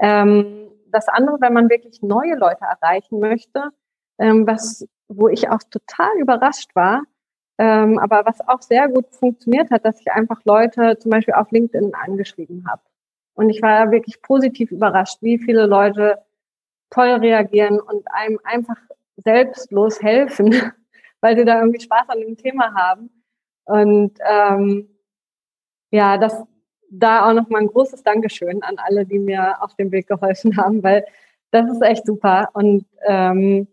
Ähm, das andere, wenn man wirklich neue Leute erreichen möchte, ähm, was, wo ich auch total überrascht war, ähm, aber was auch sehr gut funktioniert hat, dass ich einfach Leute zum Beispiel auf LinkedIn angeschrieben habe. Und ich war wirklich positiv überrascht, wie viele Leute toll reagieren und einem einfach selbstlos helfen, weil sie da irgendwie Spaß an dem Thema haben. Und ähm, ja, das da auch nochmal ein großes Dankeschön an alle, die mir auf dem Weg geholfen haben, weil das ist echt super. Und ähm,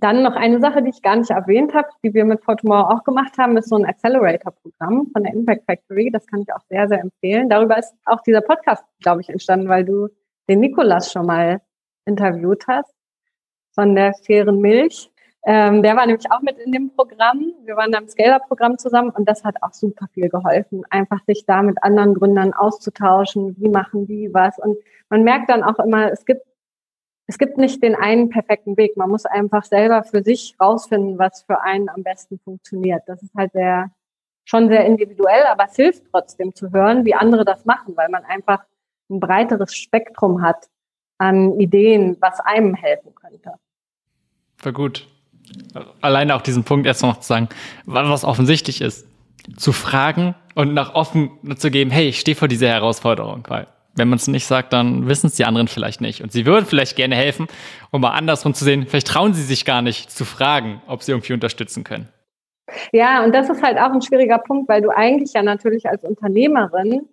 dann noch eine Sache, die ich gar nicht erwähnt habe, die wir mit For Tomorrow auch gemacht haben, ist so ein Accelerator-Programm von der Impact Factory. Das kann ich auch sehr, sehr empfehlen. Darüber ist auch dieser Podcast, glaube ich, entstanden, weil du den Nikolas schon mal interviewt hast von der fairen Milch. Ähm, der war nämlich auch mit in dem Programm. Wir waren da im Scaler-Programm zusammen und das hat auch super viel geholfen, einfach sich da mit anderen Gründern auszutauschen. Wie machen die was? Und man merkt dann auch immer, es gibt es gibt nicht den einen perfekten Weg. Man muss einfach selber für sich rausfinden, was für einen am besten funktioniert. Das ist halt sehr, schon sehr individuell, aber es hilft trotzdem zu hören, wie andere das machen, weil man einfach ein breiteres Spektrum hat an Ideen, was einem helfen könnte. War gut. Alleine auch diesen Punkt erst noch zu sagen, was offensichtlich ist. Zu fragen und nach offen zu geben, hey, ich stehe vor dieser Herausforderung, weil wenn man es nicht sagt, dann wissen es die anderen vielleicht nicht. Und sie würden vielleicht gerne helfen, um mal andersrum zu sehen, vielleicht trauen sie sich gar nicht zu fragen, ob sie irgendwie unterstützen können. Ja, und das ist halt auch ein schwieriger Punkt, weil du eigentlich ja natürlich als Unternehmerin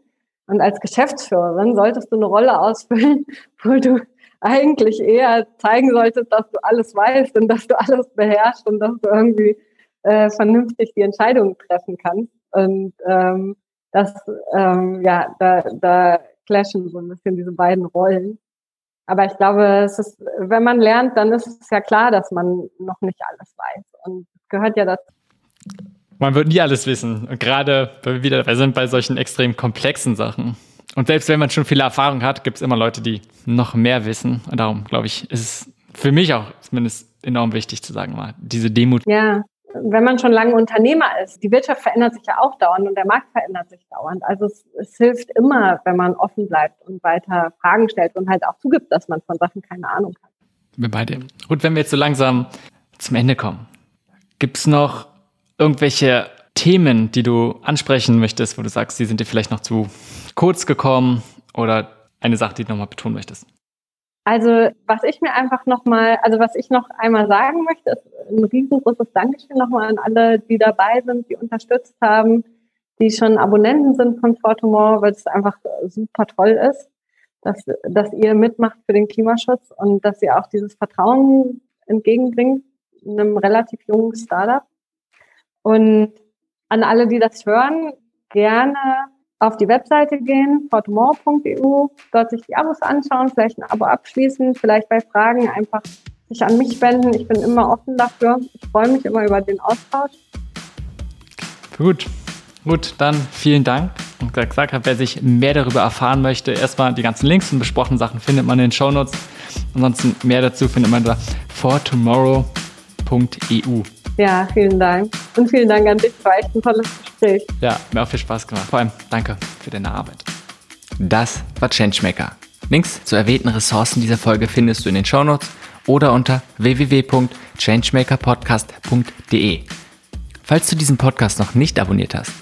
und als Geschäftsführerin solltest du eine Rolle ausfüllen, wo du eigentlich eher zeigen solltest, dass du alles weißt und dass du alles beherrschst und dass du irgendwie äh, vernünftig die Entscheidungen treffen kannst. Und ähm, das, ähm, ja, da, da clashen so ein bisschen diese beiden Rollen. Aber ich glaube, es ist, wenn man lernt, dann ist es ja klar, dass man noch nicht alles weiß. Und es gehört ja dazu. Man wird nie alles wissen. Und gerade, weil wir wieder dabei sind bei solchen extrem komplexen Sachen. Und selbst wenn man schon viel Erfahrung hat, gibt es immer Leute, die noch mehr wissen. Und darum, glaube ich, ist es für mich auch zumindest enorm wichtig zu sagen, mal diese Demut. Ja, wenn man schon lange Unternehmer ist, die Wirtschaft verändert sich ja auch dauernd und der Markt verändert sich dauernd. Also es, es, hilft immer, wenn man offen bleibt und weiter Fragen stellt und halt auch zugibt, dass man von Sachen keine Ahnung hat. Bin bei dir. Gut, wenn wir jetzt so langsam zum Ende kommen, gibt es noch irgendwelche Themen, die du ansprechen möchtest, wo du sagst, die sind dir vielleicht noch zu kurz gekommen oder eine Sache, die du nochmal betonen möchtest? Also was ich mir einfach nochmal, also was ich noch einmal sagen möchte, ist ein riesengroßes Dankeschön nochmal an alle, die dabei sind, die unterstützt haben, die schon Abonnenten sind von For Tomorrow, weil es einfach super toll ist, dass, dass ihr mitmacht für den Klimaschutz und dass ihr auch dieses Vertrauen entgegenbringt, einem relativ jungen Startup. Und an alle, die das hören, gerne auf die Webseite gehen, fortomore.eu, dort sich die Abos anschauen, vielleicht ein Abo abschließen, vielleicht bei Fragen einfach sich an mich wenden. Ich bin immer offen dafür. Ich freue mich immer über den Austausch. Gut, gut, dann vielen Dank. Und gesagt habe, wer sich mehr darüber erfahren möchte, erstmal die ganzen Links und besprochenen Sachen findet man in den Shownotes. Ansonsten mehr dazu findet man da fortomorrow.eu. Ja, vielen Dank. Und vielen Dank an dich, war echt ein tolles Gespräch. Ja, mir auch viel Spaß gemacht. Vor allem danke für deine Arbeit. Das war Changemaker. Links zu erwähnten Ressourcen dieser Folge findest du in den Shownotes oder unter www.changemakerpodcast.de. Falls du diesen Podcast noch nicht abonniert hast,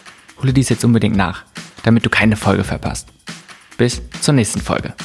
hole dies jetzt unbedingt nach, damit du keine Folge verpasst. Bis zur nächsten Folge.